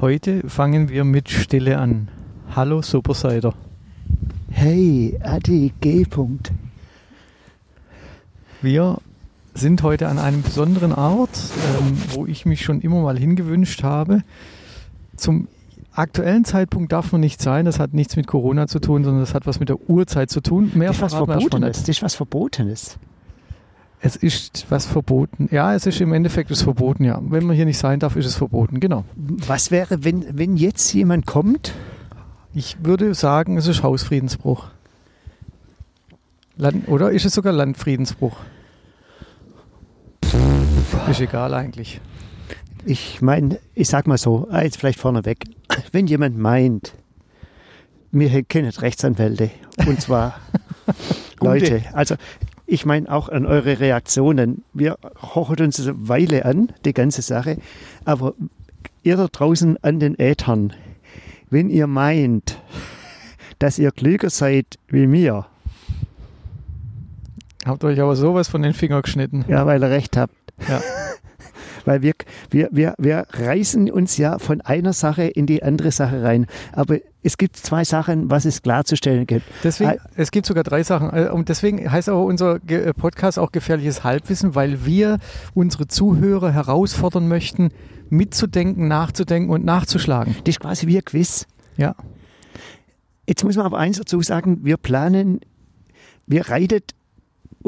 Heute fangen wir mit Stille an. Hallo Supersider. Hey, Adi G. -Punkt. Wir sind heute an einem besonderen Ort, ähm, wo ich mich schon immer mal hingewünscht habe. Zum aktuellen Zeitpunkt darf man nicht sein. Das hat nichts mit Corona zu tun, sondern das hat was mit der Uhrzeit zu tun. Mehr das ist was Verbotenes. Das ist was Verbotenes. Es ist was verboten. Ja, es ist im Endeffekt ist verboten, ja. Wenn man hier nicht sein darf, ist es verboten, genau. Was wäre, wenn, wenn jetzt jemand kommt? Ich würde sagen, es ist Hausfriedensbruch. Land, oder ist es sogar Landfriedensbruch? Ist egal eigentlich. Ich meine, ich sag mal so, ah, jetzt vielleicht vorneweg, wenn jemand meint, wir kennen Rechtsanwälte und zwar Leute, also ich meine auch an eure Reaktionen. Wir hochen uns eine Weile an, die ganze Sache. Aber ihr da draußen an den Äthern, wenn ihr meint, dass ihr klüger seid wie mir. Habt euch aber sowas von den Fingern geschnitten. Ja, weil ihr recht habt. Ja. weil wir, wir, wir, wir reißen uns ja von einer Sache in die andere Sache rein. Aber es gibt zwei Sachen, was es klarzustellen gibt. Deswegen, es gibt sogar drei Sachen. Äh, und deswegen heißt aber unser äh, Podcast auch gefährliches Halbwissen, weil wir unsere Zuhörer herausfordern möchten, mitzudenken, nachzudenken und nachzuschlagen. Das ist quasi wie ein Quiz. Ja. Jetzt muss man aber eins dazu sagen, wir planen, wir reitet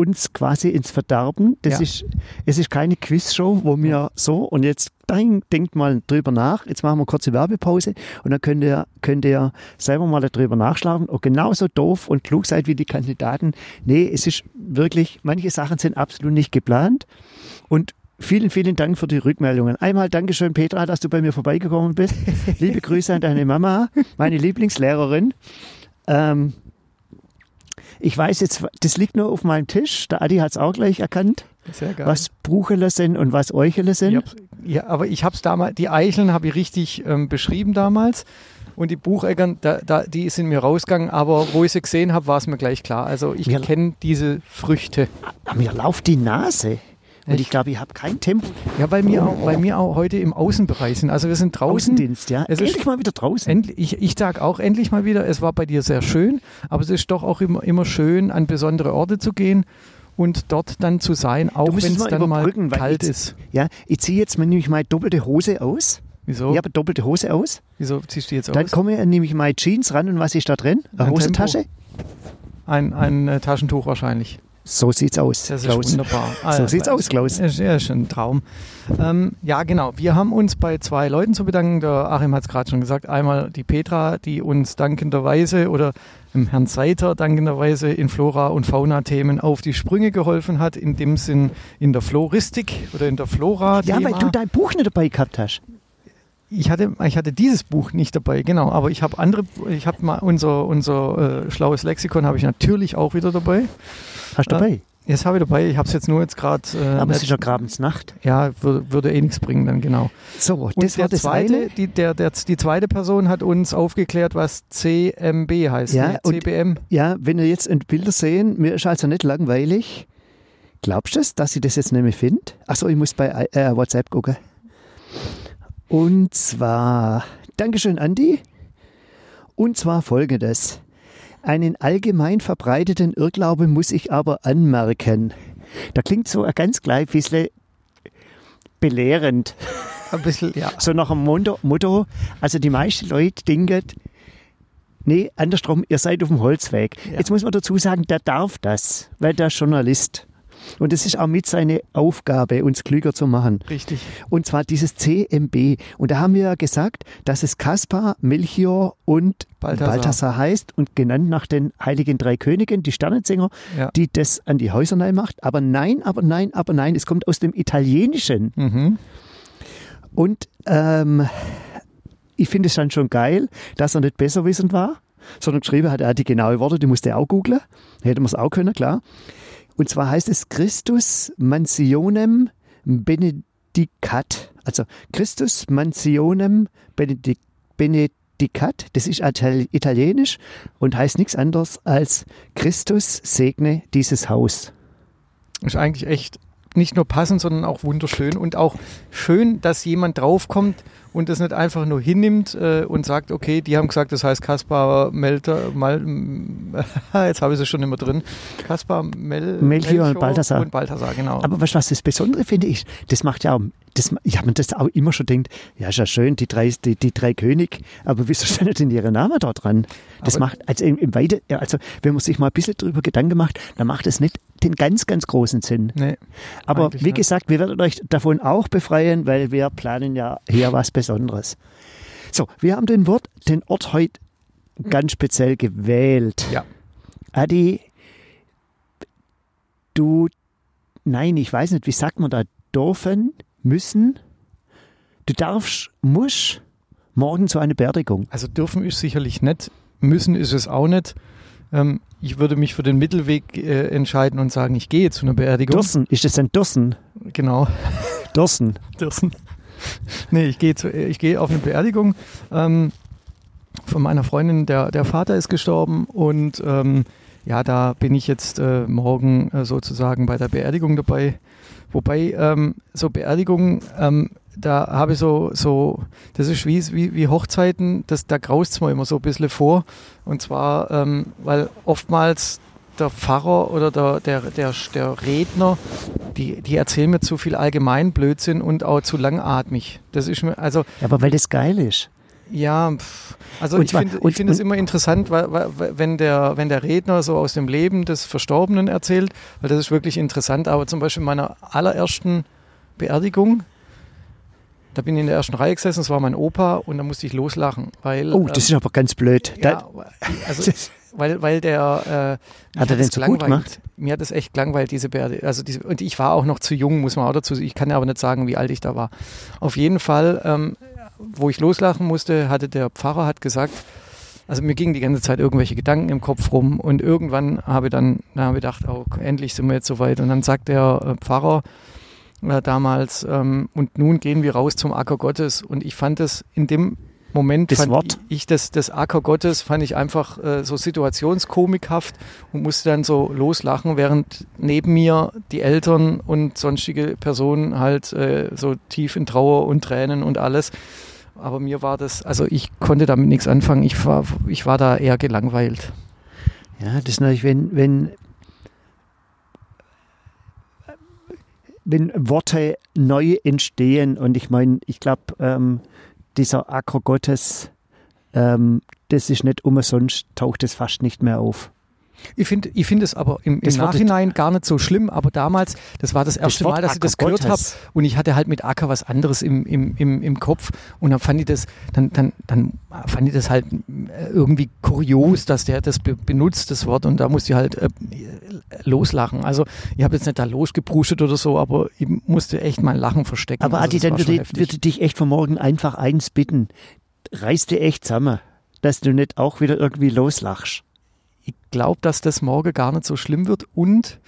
uns quasi ins Verderben. Das ja. ist, es ist keine Quizshow, wo wir so und jetzt denkt mal drüber nach. Jetzt machen wir eine kurze Werbepause und dann könnt ihr, könnt ihr selber mal darüber nachschlagen, ob genauso doof und klug seid wie die Kandidaten. Nee, es ist wirklich, manche Sachen sind absolut nicht geplant und Vielen, vielen Dank für die Rückmeldungen. Einmal Dankeschön, Petra, dass du bei mir vorbeigekommen bist. Liebe Grüße an deine Mama, meine Lieblingslehrerin. Ähm, ich weiß jetzt, das liegt nur auf meinem Tisch. Der Adi hat es auch gleich erkannt. Sehr geil. Was Buchele sind und was Euchele sind. Ja, aber ich habe es damals, die Eicheln habe ich richtig ähm, beschrieben damals. Und die Bucheggern, da, da, die sind mir rausgegangen, aber wo ich sie gesehen habe, war es mir gleich klar. Also ich kenne diese Früchte. Mir lauft die Nase. Und ich glaube, ich habe kein Tempo. Ja, weil wir, auch, weil wir auch heute im Außenbereich sind. Also wir sind draußen. Außendienst, ja. Es endlich ist, mal wieder draußen. Endlich, ich, ich sage auch endlich mal wieder, es war bei dir sehr schön, aber es ist doch auch immer, immer schön, an besondere Orte zu gehen und dort dann zu sein, auch wenn es dann mal kalt ich, ist. Ja, ich ziehe jetzt nämlich meine doppelte Hose aus. Wieso? Ich habe doppelte Hose aus. Wieso ziehst du jetzt aus? Dann komme ich nämlich meine Jeans ran und was ist da drin? Eine ein Hosentasche? Ein, ein äh, Taschentuch wahrscheinlich. So sieht's aus. Das Klaus. ist wunderbar. So also, sieht's aus, Klaus. Ist, ja, ist ein Traum. Ähm, ja, genau. Wir haben uns bei zwei Leuten zu bedanken. Der Achim hat es gerade schon gesagt. Einmal die Petra, die uns dankenderweise oder dem Herrn Seiter dankenderweise in Flora- und Fauna-Themen auf die Sprünge geholfen hat. In dem Sinn in der Floristik oder in der Flora. Ja, weil du dein Buch nicht dabei gehabt hast. Ich hatte, ich hatte dieses Buch nicht dabei, genau, aber ich habe andere, ich habe mal unser, unser äh, schlaues Lexikon habe ich natürlich auch wieder dabei. Hast du dabei? Äh, das habe ich dabei. Ich habe es jetzt nur jetzt gerade. Äh, Aber es ist ja Grabensnacht. Ja, würde, würde eh nichts bringen dann, genau. So, Und das war das zweite. Die, der, der, die zweite Person hat uns aufgeklärt, was CMB heißt. Ja, ne? CBM. ja, wenn ihr jetzt Bilder sehen, mir ist also nicht langweilig. Glaubst du, dass ich das jetzt nämlich finde? Achso, ich muss bei äh, WhatsApp gucken. Und zwar, Dankeschön, Andi. Und zwar folgendes. Einen allgemein verbreiteten Irrglaube muss ich aber anmerken. Da klingt so ein ganz klein bisschen belehrend. Ein bisschen, ja. So nach dem Motto, also die meisten Leute denken, nee, andersrum, ihr seid auf dem Holzweg. Ja. Jetzt muss man dazu sagen, der darf das, weil der Journalist. Und es ist auch mit seine Aufgabe, uns klüger zu machen. Richtig. Und zwar dieses CMB. Und da haben wir ja gesagt, dass es Kaspar, Melchior und Balthasar. Balthasar heißt und genannt nach den heiligen drei Königen, die Sternensänger, ja. die das an die Häuser neu macht. Aber nein, aber nein, aber nein, es kommt aus dem Italienischen. Mhm. Und ähm, ich finde es dann schon geil, dass er nicht besserwissend war, sondern geschrieben hat, er hat die genaue Worte, die musste er auch googeln. Hätte man es auch können, klar. Und zwar heißt es Christus Mansionem Benedicat. Also Christus Mansionem Benedicat. Das ist italienisch und heißt nichts anderes als Christus segne dieses Haus. Ist eigentlich echt nicht nur passend, sondern auch wunderschön und auch schön, dass jemand draufkommt und das nicht einfach nur hinnimmt äh, und sagt, okay, die haben gesagt, das heißt Kaspar Melter, Mal, jetzt habe ich es schon immer drin, Kaspar Mel, Melchior und Balthasar. Und Balthasar, genau. Aber was, was das Besondere finde ich, das macht ja auch, das, ich habe mir das auch immer schon gedacht, ja, ist ja schön, die drei, die, die drei König, aber wieso stehen denn ihre Namen da dran? Das aber macht, also im, im Weite, also wenn man sich mal ein bisschen darüber Gedanken macht, dann macht es nicht den ganz, ganz großen Sinn. Nee, aber wie nicht. gesagt, wir werden euch davon auch befreien, weil wir planen ja hier was Besonderes. So, wir haben den Wort, den Ort heute ganz speziell gewählt. Ja. Adi, du, nein, ich weiß nicht, wie sagt man da, dürfen, müssen, du darfst, musst morgen zu einer Beerdigung. Also dürfen ist sicherlich nicht, müssen ist es auch nicht. Ähm, ich würde mich für den Mittelweg äh, entscheiden und sagen, ich gehe zu einer Beerdigung. Dürsen, ist das ein Dürsen? Genau. Dürsen. Dürsen. Nee, ich gehe, ich gehe auf eine Beerdigung ähm, von meiner Freundin. Der, der Vater ist gestorben und ähm, ja, da bin ich jetzt äh, morgen äh, sozusagen bei der Beerdigung dabei. Wobei ähm, so Beerdigungen, ähm, da habe ich so, so, das ist wie, wie, wie Hochzeiten, das, da graust es mir immer so ein bisschen vor. Und zwar, ähm, weil oftmals der Pfarrer oder der, der, der, der Redner, die, die erzählen mir zu viel Allgemeinblödsinn und auch zu langatmig. Das ist mir, also. Ja, aber weil das geil ist. Ja, also und ich finde find es immer interessant, weil, weil, wenn, der, wenn der Redner so aus dem Leben des Verstorbenen erzählt, weil das ist wirklich interessant. Aber zum Beispiel in meiner allerersten Beerdigung, da bin ich in der ersten Reihe gesessen, das war mein Opa und da musste ich loslachen. Weil, oh, das ähm, ist aber ganz blöd. Ja, also, weil, weil der äh, hat er denn so gut gemacht? Mir hat es echt gelangweilt, diese Beerdigung. Also diese, und ich war auch noch zu jung, muss man auch dazu sagen. Ich kann ja aber nicht sagen, wie alt ich da war. Auf jeden Fall ähm, wo ich loslachen musste, hatte der Pfarrer hat gesagt, also mir gingen die ganze Zeit irgendwelche Gedanken im Kopf rum und irgendwann habe ich dann, da habe ich gedacht, oh, endlich sind wir jetzt soweit. Und dann sagt der äh, Pfarrer äh, damals, ähm, und nun gehen wir raus zum Acker Gottes. Und ich fand es in dem Moment das fand Wort. ich das, das Acker Gottes fand ich einfach äh, so situationskomikhaft und musste dann so loslachen, während neben mir die Eltern und sonstige Personen halt äh, so tief in Trauer und Tränen und alles aber mir war das, also ich konnte damit nichts anfangen. Ich war, ich war da eher gelangweilt. Ja, das ist natürlich, wenn, wenn, wenn Worte neu entstehen und ich meine, ich glaube, ähm, dieser Acker Gottes, ähm, das ist nicht umsonst, taucht es fast nicht mehr auf. Ich finde ich find es aber im, im Nachhinein gar nicht so schlimm, aber damals, das war das erste das Mal, dass ich das gehört habe und ich hatte halt mit Acker was anderes im, im, im, im Kopf und dann fand ich das, dann, dann, dann fand ich das halt äh, irgendwie kurios, dass der das be benutzt, das Wort und da musste ich halt äh, loslachen. Also ich habe jetzt nicht da losgeprustet oder so, aber ich musste echt mein Lachen verstecken. Aber also, Adi, dann würde, würde dich echt von morgen einfach eins bitten, reiß dir echt zusammen, dass du nicht auch wieder irgendwie loslachst glaube, dass das morgen gar nicht so schlimm wird. Und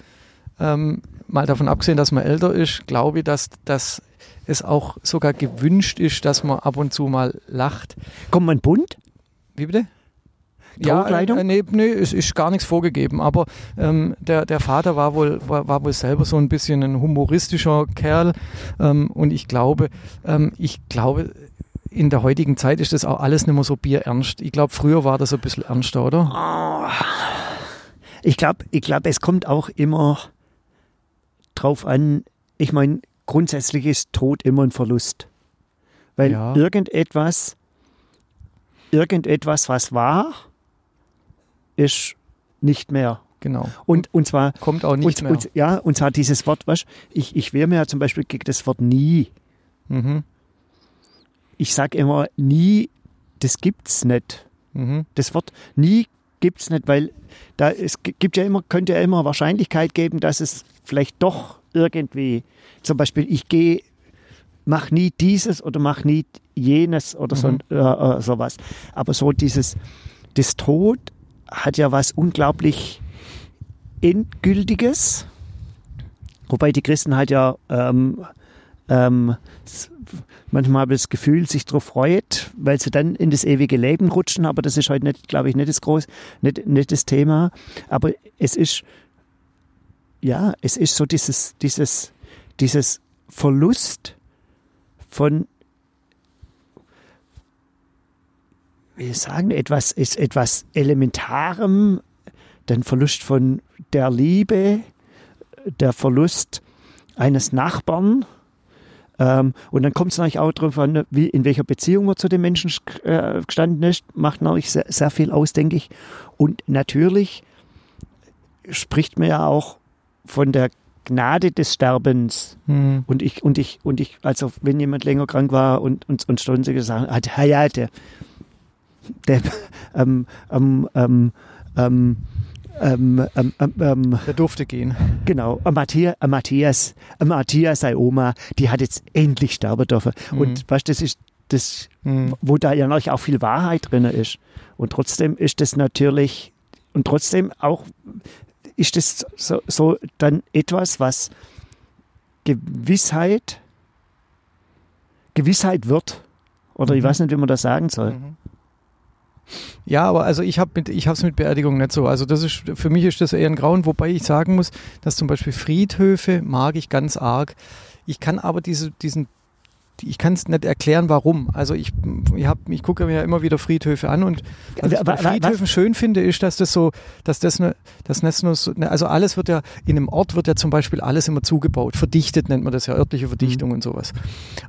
ähm, mal davon abgesehen, dass man älter ist, glaube ich, dass, dass es auch sogar gewünscht ist, dass man ab und zu mal lacht. Kommt man bunt? Wie bitte? Ja, äh, nee, nee, es ist gar nichts vorgegeben, aber ähm, der, der Vater war wohl, war, war, wohl selber so ein bisschen ein humoristischer Kerl ähm, und ich glaube, ähm, ich glaube, in der heutigen Zeit ist das auch alles nicht mehr so bierernst. Ich glaube, früher war das ein bisschen ernster, oder? Oh. Ich glaube, ich glaub, es kommt auch immer drauf an, ich meine, grundsätzlich ist Tod immer ein Verlust. Weil ja. irgendetwas, irgendetwas, was war, ist nicht mehr. Genau. Und, und zwar. Kommt auch nicht und, mehr. Und, ja, und zwar dieses Wort, was, ich, ich wehre mir ja zum Beispiel gegen das Wort nie. Mhm ich sage immer nie, das gibt's nicht. Mhm. Das Wort nie gibt's nicht, weil da es gibt ja immer, könnte ja immer Wahrscheinlichkeit geben, dass es vielleicht doch irgendwie, zum Beispiel, ich gehe, mach nie dieses oder mach nie jenes oder so, mhm. äh, äh, sowas. Aber so dieses, das Tod hat ja was unglaublich Endgültiges. Wobei die Christen halt ja ähm, ähm, manchmal habe ich das Gefühl, sich darauf freut, weil sie dann in das ewige Leben rutschen, aber das ist heute halt nicht, glaube ich, nicht das groß, nicht, nicht das Thema. Aber es ist, ja, es ist so dieses, dieses, dieses Verlust von, wie sagen, etwas, ist etwas Elementarem, den Verlust von der Liebe, der Verlust eines Nachbarn. Ähm, und dann kommt es natürlich auch darauf an, wie, in welcher Beziehung man zu den Menschen äh, gestanden ist. Macht natürlich sehr, sehr viel aus, denke ich. Und natürlich spricht man ja auch von der Gnade des Sterbens. Hm. Und ich, und ich, und ich, also wenn jemand länger krank war und, und, und Stunde gesagt hat, ja, ja, der, der, ähm, ähm, ähm, ähm, ähm, ähm, ähm, Der durfte gehen. genau, äh, Matthias, äh, Matthias, äh, Matthias, seine Oma, die hat jetzt endlich sterben dürfen. Mhm. Und weißt, das ist das, Hm. wo da ja natürlich auch viel Wahrheit drin ist. Und trotzdem ist das natürlich, und trotzdem auch ist das so, so dann etwas, was Gewissheit, Gewissheit wird. Oder ich Mhm. weiß nicht, wie man das sagen soll. Mhm. Ja, aber also ich habe mit ich habe es mit Beerdigung nicht so. Also das ist für mich ist das eher ein Grauen, wobei ich sagen muss, dass zum Beispiel Friedhöfe mag ich ganz arg. Ich kann aber diese diesen ich kann es nicht erklären, warum. Also ich, ich, hab, ich gucke mir ja immer wieder Friedhöfe an und was ich bei Friedhöfen schön finde, ist, dass das so, dass das ne, das nicht nur so, ne, also alles wird ja, in einem Ort wird ja zum Beispiel alles immer zugebaut. Verdichtet nennt man das ja, örtliche Verdichtung und sowas.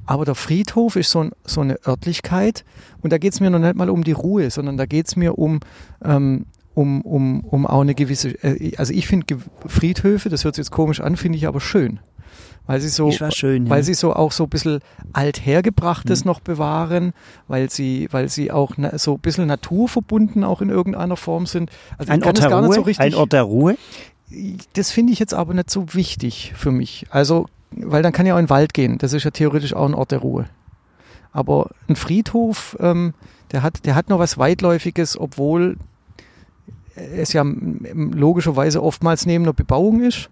Aber der Friedhof ist so, ein, so eine Örtlichkeit und da geht es mir noch nicht mal um die Ruhe, sondern da geht es mir um, ähm, um, um, um auch eine gewisse, äh, also ich finde Friedhöfe, das hört sich jetzt komisch an, finde ich aber schön. Weil sie so, schön. weil ja. sie so auch so ein bisschen althergebrachtes Mhm. noch bewahren, weil sie, weil sie auch so ein bisschen naturverbunden auch in irgendeiner Form sind. Also ein Ort der gar nicht Ruhe, so richtig. ein Ort der Ruhe. das finde ich jetzt aber nicht so wichtig für mich. Also, weil dann kann ja auch in den Wald gehen. Das ist ja theoretisch auch ein Ort der Ruhe. Aber ein Friedhof, ähm, der hat, der hat noch was Weitläufiges, obwohl es ja logischerweise oftmals neben einer Bebauung ist.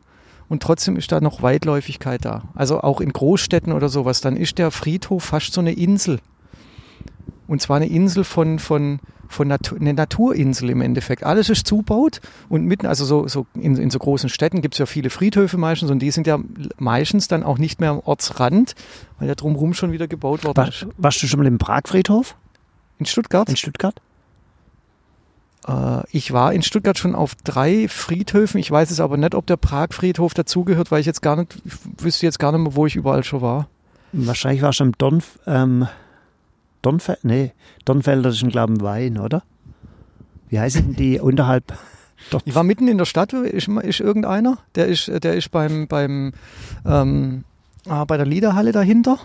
Und trotzdem ist da noch Weitläufigkeit da. Also auch in Großstädten oder sowas, dann ist der Friedhof fast so eine Insel. Und zwar eine Insel von, von, von Natur, eine Naturinsel im Endeffekt. Alles ist zubaut und mitten, also so, so in, in so großen Städten gibt es ja viele Friedhöfe meistens und die sind ja meistens dann auch nicht mehr am Ortsrand, weil ja drumherum schon wieder gebaut worden ist. warst du schon mal im Pragfriedhof In Stuttgart? in Stuttgart? Äh, ich war in Stuttgart schon auf drei Friedhöfen. Ich weiß es aber nicht, ob der Prag-Friedhof dazugehört, weil ich jetzt gar nicht, ich wüsste jetzt gar nicht mehr, wo ich überall schon war. Wahrscheinlich warst du im Dornf, ähm, Dornfeld, nee, Dornfelder ist ein glaube ich, Wein, oder? Wie heißen denn die unterhalb? Dort, Ich war mitten in der Stadt, ist, ist irgendeiner, der ist, der ist beim, beim ähm, ah, bei der Liederhalle dahinter.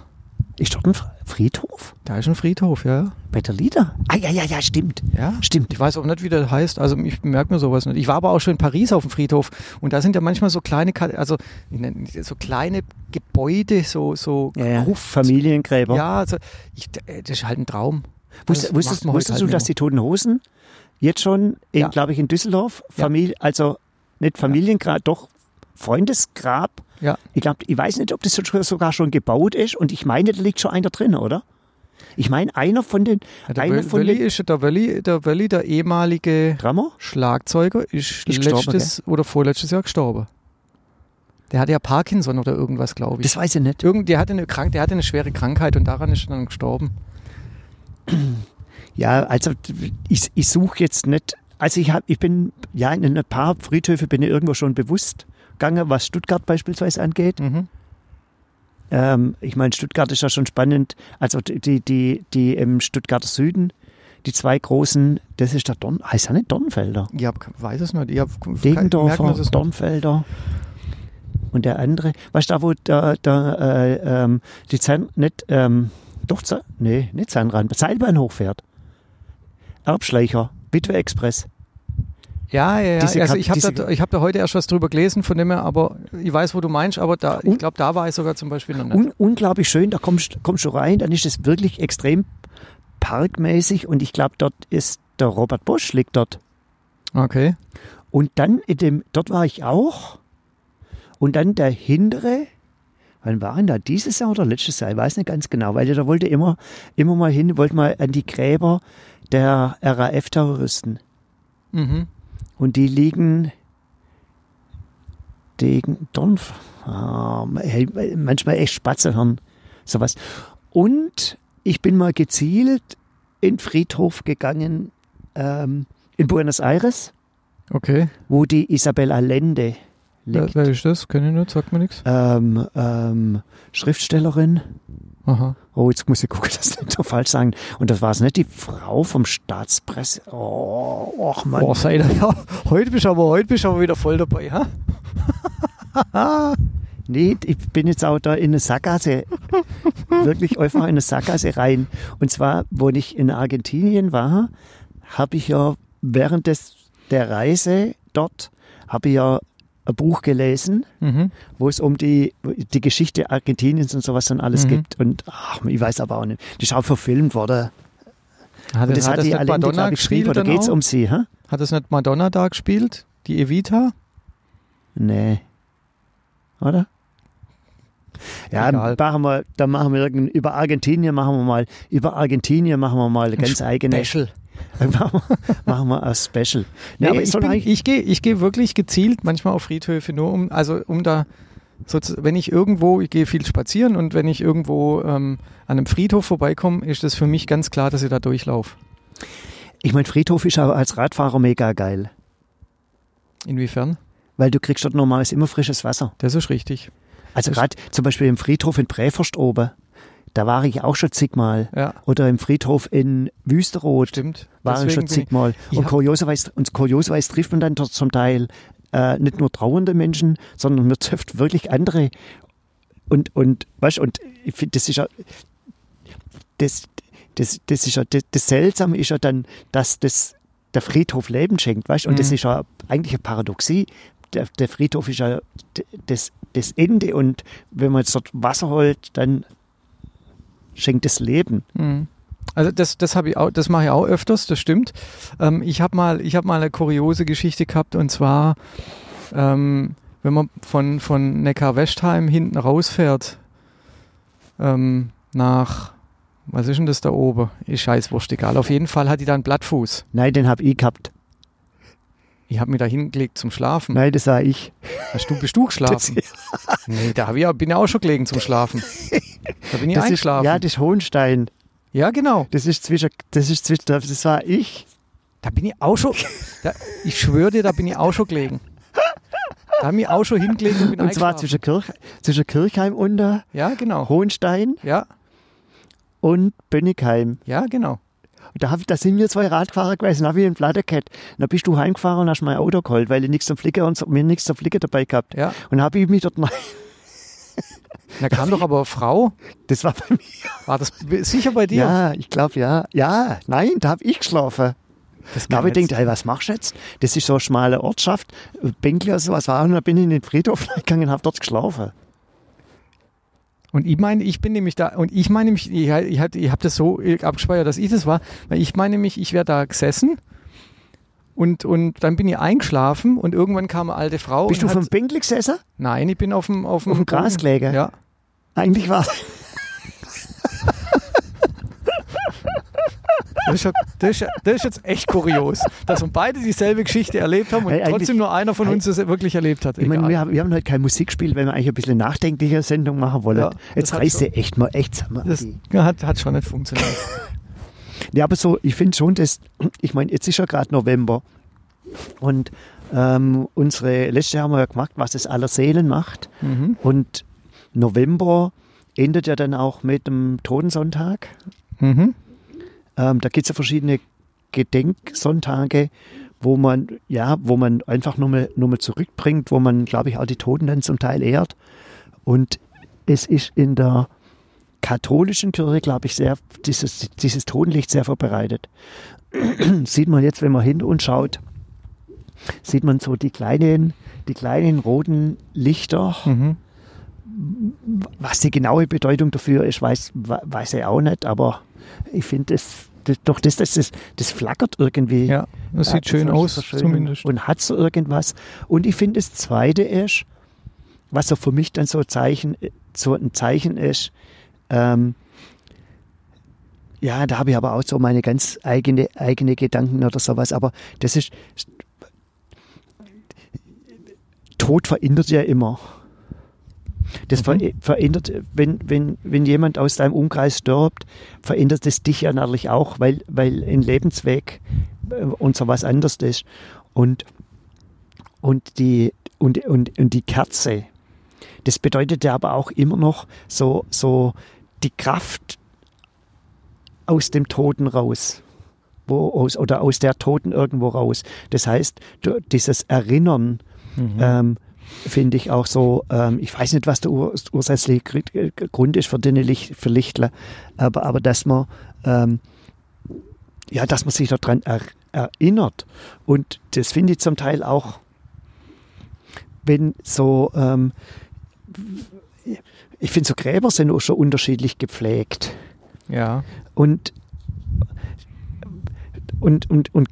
Ist dort ein Fr- Friedhof? Da ist ein Friedhof, ja. Bei der Lieder? Ah, ja, ja, ja, stimmt. Ja. Stimmt. Ich weiß auch nicht, wie der heißt. Also ich merke mir sowas nicht. Ich war aber auch schon in Paris auf dem Friedhof und da sind ja manchmal so kleine, also so kleine Gebäude, so so Ja, ja. Familiengräber. Ja, also ich, das ist halt ein Traum. Das wusstest heute wusstest halt du, dass die Toten Hosen jetzt schon, Ja. glaube ich, in Düsseldorf. Familie, also nicht Familiengrab, doch Freundesgrab. Ja. Ich glaube, ich weiß nicht, ob das sogar schon gebaut ist und ich meine, da liegt schon einer drin, oder? Ich meine, einer von den Ja, der einer von Wölli den ist der Wölli, der Wölli, der ehemalige Drummer? Schlagzeuger, ist, Ist letztes oder vorletztes Jahr gestorben. Der hatte ja Parkinson oder irgendwas, glaube ich. Das weiß ich nicht. Irgend, der, hatte eine Krank, der hatte eine schwere Krankheit und daran ist er dann gestorben. Ja, also ich, ich suche jetzt nicht, also ich, hab, ich bin, ja, in ein paar Friedhöfe bin ich irgendwo schon bewusst gegangen, was Stuttgart beispielsweise angeht. Mhm. Ähm, ich meine, Stuttgart ist ja schon spannend. Also die, die, die, im Stuttgarter Süden, die zwei großen, das ist der Don, heißt ja nicht Dornfelder. Ich hab, weiß es nicht. Ich hab, Degendorfer, nicht. Dornfelder. Und der andere, weißt du, da wo der, der, äh, ähm, die Zahn, nicht, ähm, doch, Zahn, nee, nicht Zahnrad, Seilbahn hochfährt. Erbschleicher, Bitwe Express. Ja, ja, ja. Diese also ich habe da, ich hab da heute erst was drüber gelesen, von dem her, aber ich weiß, wo du meinst, aber da, ich glaube, da war ich sogar zum Beispiel noch nicht. Un unglaublich schön, da kommst, kommst du rein, dann ist es wirklich extrem parkmäßig und ich glaube, dort ist der Robert Bosch liegt dort. Okay. Und dann in dem, dort war ich auch. Und dann der hintere, wann war denn da dieses Jahr oder letztes Jahr? Ich weiß nicht ganz genau, weil der wollte immer, immer mal hin, wollte mal an die Gräber der RAF-Terroristen. Mhm. Und die liegen Degen, Dornf, ah, hey, manchmal echt Spatze hören, sowas. Und ich bin mal gezielt in den Friedhof gegangen ähm, in Buenos Aires, Okay. wo die Isabel Allende Wer, liegt. wer ist das? Kenn ich nicht, sagt mir nichts. Ähm, ähm, Schriftstellerin. Aha. Oh, jetzt muss ich gucken, das nicht so falsch sagen. Und das war es nicht die Frau vom Staatspresse. Oh, och Mann. Boah, sei da, ja. Heute bist du aber, heute bist du aber wieder voll dabei, ha? Nee, ich bin jetzt auch da in eine Sackgasse. wirklich einfach in eine Sackgasse rein. Und zwar, wo ich in Argentinien war, habe ich ja während des, der Reise dort, habe ich ja ein Buch gelesen, Mhm. wo es um die, die Geschichte Argentiniens und sowas dann alles Mhm. gibt. Und ach, ich weiß aber auch nicht. Die ist auch verfilmt worden. Hat, Und das hat, die nicht Allende, Madonna glaube ich, geschrieben. Oder geht es um sie? Hä? Hat das nicht Madonna da gespielt? Die Evita? Nee. Oder? Ja, Egal. machen wir, dann machen wir über Argentinien machen wir mal, über Argentinien machen wir mal eine ganz eigene, Special. machen wir, ein Special. Nee, Ja, aber ich, bin, ich gehe ich geh wirklich gezielt manchmal auf Friedhöfe, nur um, also um da, wenn ich irgendwo, ich gehe viel spazieren und wenn ich irgendwo ähm, an einem Friedhof vorbeikomme, ist das für mich ganz klar, dass ich da durchlaufe. ich meine, Friedhof ist aber als Radfahrer mega geil, Inwiefern? weil du kriegst dort normales immer frisches Wasser. Das ist richtig. Also gerade zum Beispiel im Friedhof in Präforst oben, da war ich auch schon zigmal. Ja, Oder im Friedhof in Wüsteroth stimmt. war ich Deswegen schon zigmal. ich Und kurioserweise, und kurioserweise trifft man dann dort zum Teil äh, nicht nur trauernde Menschen, sondern man trifft wirklich andere. Und, und, weißt, und ich finde, das ist ja, das, das, das ist ja, das, das Seltsame ist ja dann, dass das der Friedhof Leben schenkt, weißt, und das Mhm. ist ja eigentlich eine Paradoxie. Der, der Friedhof ist ja das, das Ende und wenn man jetzt dort Wasser holt, dann schenkt es Leben. Mhm. Also das, das habe ich auch, das mache ich auch öfters, das stimmt. Ähm, ich habe mal, ich habe mal eine kuriose Geschichte gehabt und zwar, ähm, wenn man von, von Neckar-Westheim hinten rausfährt, ähm, nach, was ist denn das da oben? Ist scheißwurscht, egal. Auf jeden Fall hat die da einen Blattfuß. Nein, den habe ich gehabt. Ich habe mich da hingelegt zum Schlafen. Nein, das war ich. Hast du, bist du geschlafen? nee, da ich, bin ich auch schon gelegen zum Schlafen. Da bin ich Das ist, eingeschlafen. ja, das ist Hohenstein. ja, genau. Das ist zwischen, das ist zwischen, das war ich. Da bin ich auch schon, da, ich schwöre dir, da bin ich auch schon gelegen. Da habe ich auch schon hingelegt und bin Und zwar zwischen, Kirch, zwischen Kirchheim unter Ja, genau. Hohenstein Ja, und Bönnigheim. ja, genau. Da, hab, da sind wir zwei Radfahrer gewesen, da habe ich einen Platte gehabt. Und da bist du heimgefahren und hast mein Auto geholt, weil ich nichts zum Flicken und mir nichts zum Flicken dabei gehabt. Ja. Und habe ich mich dort noch, Da kam doch aber eine Frau. das war bei mir. War das sicher bei dir? Ja, ich glaube ja. Ja, nein, da habe ich geschlafen. Das Da habe ich gedacht, hey, was machst du jetzt? Das ist so eine schmale Ortschaft, Bänkle oder sowas war. Und dann bin ich in den Friedhof gegangen und habe dort geschlafen. Und ich meine, ich bin nämlich da, und ich meine nämlich, ich, ich, ich habe das so abgespeichert, dass ich das war, weil ich meine nämlich, ich wäre da gesessen und, und dann bin ich eingeschlafen und irgendwann kam eine alte Frau. Bist du vom hat, Bänkle gesessen? Nein, ich bin auf dem, auf dem, Auf dem Gras Boden. gelegen? Ja. Eigentlich war Das ist, das, ist das ist jetzt echt kurios, dass wir beide dieselbe Geschichte erlebt haben und Hey, trotzdem nur einer von uns das wirklich erlebt hat. Ich meine, wir haben, wir haben heute kein Musikspiel, weil wir eigentlich ein bisschen eine nachdenkliche Sendung machen wollen. Ja, Jetzt reißt ihr echt mal echt zusammen. das hat, hat schon nicht funktioniert. Ja, aber so, ich finde schon, dass, ich meine, jetzt ist ja gerade November und ähm, unsere, letztes Jahr haben wir ja gemacht, was es aller Seelen macht Mhm. und November endet ja dann auch mit dem Todensonntag. Mhm. Ähm, da gibt es ja verschiedene Gedenksonntage, wo man, ja, wo man einfach nur mal, nur mal zurückbringt, wo man, glaube ich, auch die Toten dann zum Teil ehrt. Und es ist in der katholischen Kirche, glaube ich, sehr, dieses, dieses Totenlicht sehr verbreitet. sieht man jetzt, wenn man hinter uns schaut, sieht man so die kleinen, die kleinen roten Lichter. Mhm. Was die genaue Bedeutung dafür ist, weiß, weiß ich auch nicht, aber ich finde, das, das, doch das, das, das, das flackert irgendwie. Ja, das sieht Ja, schön aus, schön zumindest. Und hat so irgendwas. Und ich finde, das Zweite ist, was so für mich dann so, Zeichen, so ein Zeichen ist, ähm, ja, da habe ich aber auch so meine ganz eigene, eigene Gedanken oder sowas, aber das ist Tod verändert ja immer. Das ver verändert, wenn, wenn, wenn jemand aus deinem Umkreis stirbt, verändert es dich ja natürlich auch, weil, weil ein Lebensweg äh, und so was anderes ist. Und, und, die, und, und, und die Kerze, das bedeutet ja aber auch immer noch so, so die Kraft aus dem Toten raus. Wo, aus, oder aus der Toten irgendwo raus. Das heißt, dieses Erinnern, mhm. ähm, finde ich auch so, ähm, ich weiß nicht, was der ur ursätzliche Grund ist für den Licht, für Lichtler, aber, aber dass man, ähm, ja, dass man sich daran er, erinnert. Und das finde ich zum Teil auch, wenn so, ähm, ich finde so Gräber sind auch schon unterschiedlich gepflegt. Ja. Und, und, und, und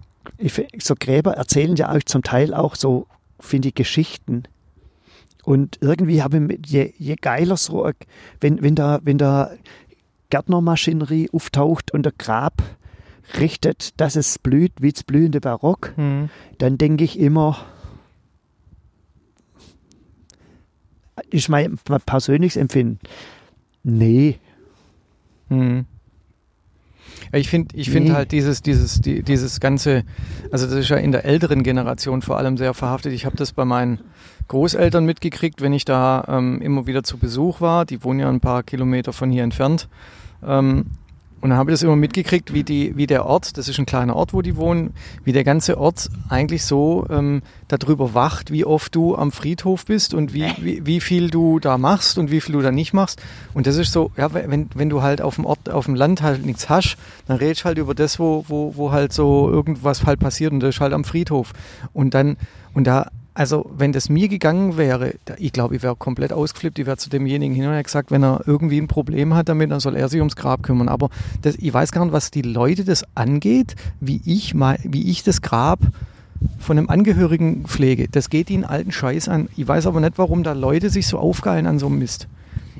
so Gräber erzählen ja auch zum Teil auch so, finde ich, Geschichten. Und irgendwie habe ich, je, je geiler so, wenn, wenn da, wenn da Gärtnermaschinerie auftaucht und der Grab richtet, dass es blüht wie das blühende Barock, mhm. dann denke ich immer, ist mein, mein persönliches Empfinden. Nee. Mhm. Ich finde ich find nee. halt dieses, dieses, die, dieses ganze, also das ist ja in der älteren Generation vor allem sehr verhaftet. Ich habe das bei meinen Großeltern mitgekriegt, wenn ich da ähm, immer wieder zu Besuch war. Die wohnen ja ein paar Kilometer von hier entfernt. Ähm, und dann habe ich das immer mitgekriegt, wie, die, wie der Ort, das ist ein kleiner Ort, wo die wohnen, wie der ganze Ort eigentlich so ähm, darüber wacht, wie oft du am Friedhof bist und wie, wie, wie viel du da machst und wie viel du da nicht machst. Und das ist so, ja, wenn, wenn du halt auf dem Ort, auf dem Land halt nichts hast, dann redest du halt über das, wo, wo, wo halt so irgendwas halt passiert und das ist halt am Friedhof. Und dann, und da also wenn das mir gegangen wäre, ich glaube, ich wäre komplett ausgeflippt. Ich wäre zu demjenigen hin und her gesagt, wenn er irgendwie ein Problem hat damit, dann soll er sich ums Grab kümmern. Aber das, ich weiß gar nicht, was die Leute das angeht, wie ich, mal, wie ich das Grab von einem Angehörigen pflege. Das geht ihnen alten Scheiß an. Ich weiß aber nicht, warum da Leute sich so aufgeilen an so einem Mist.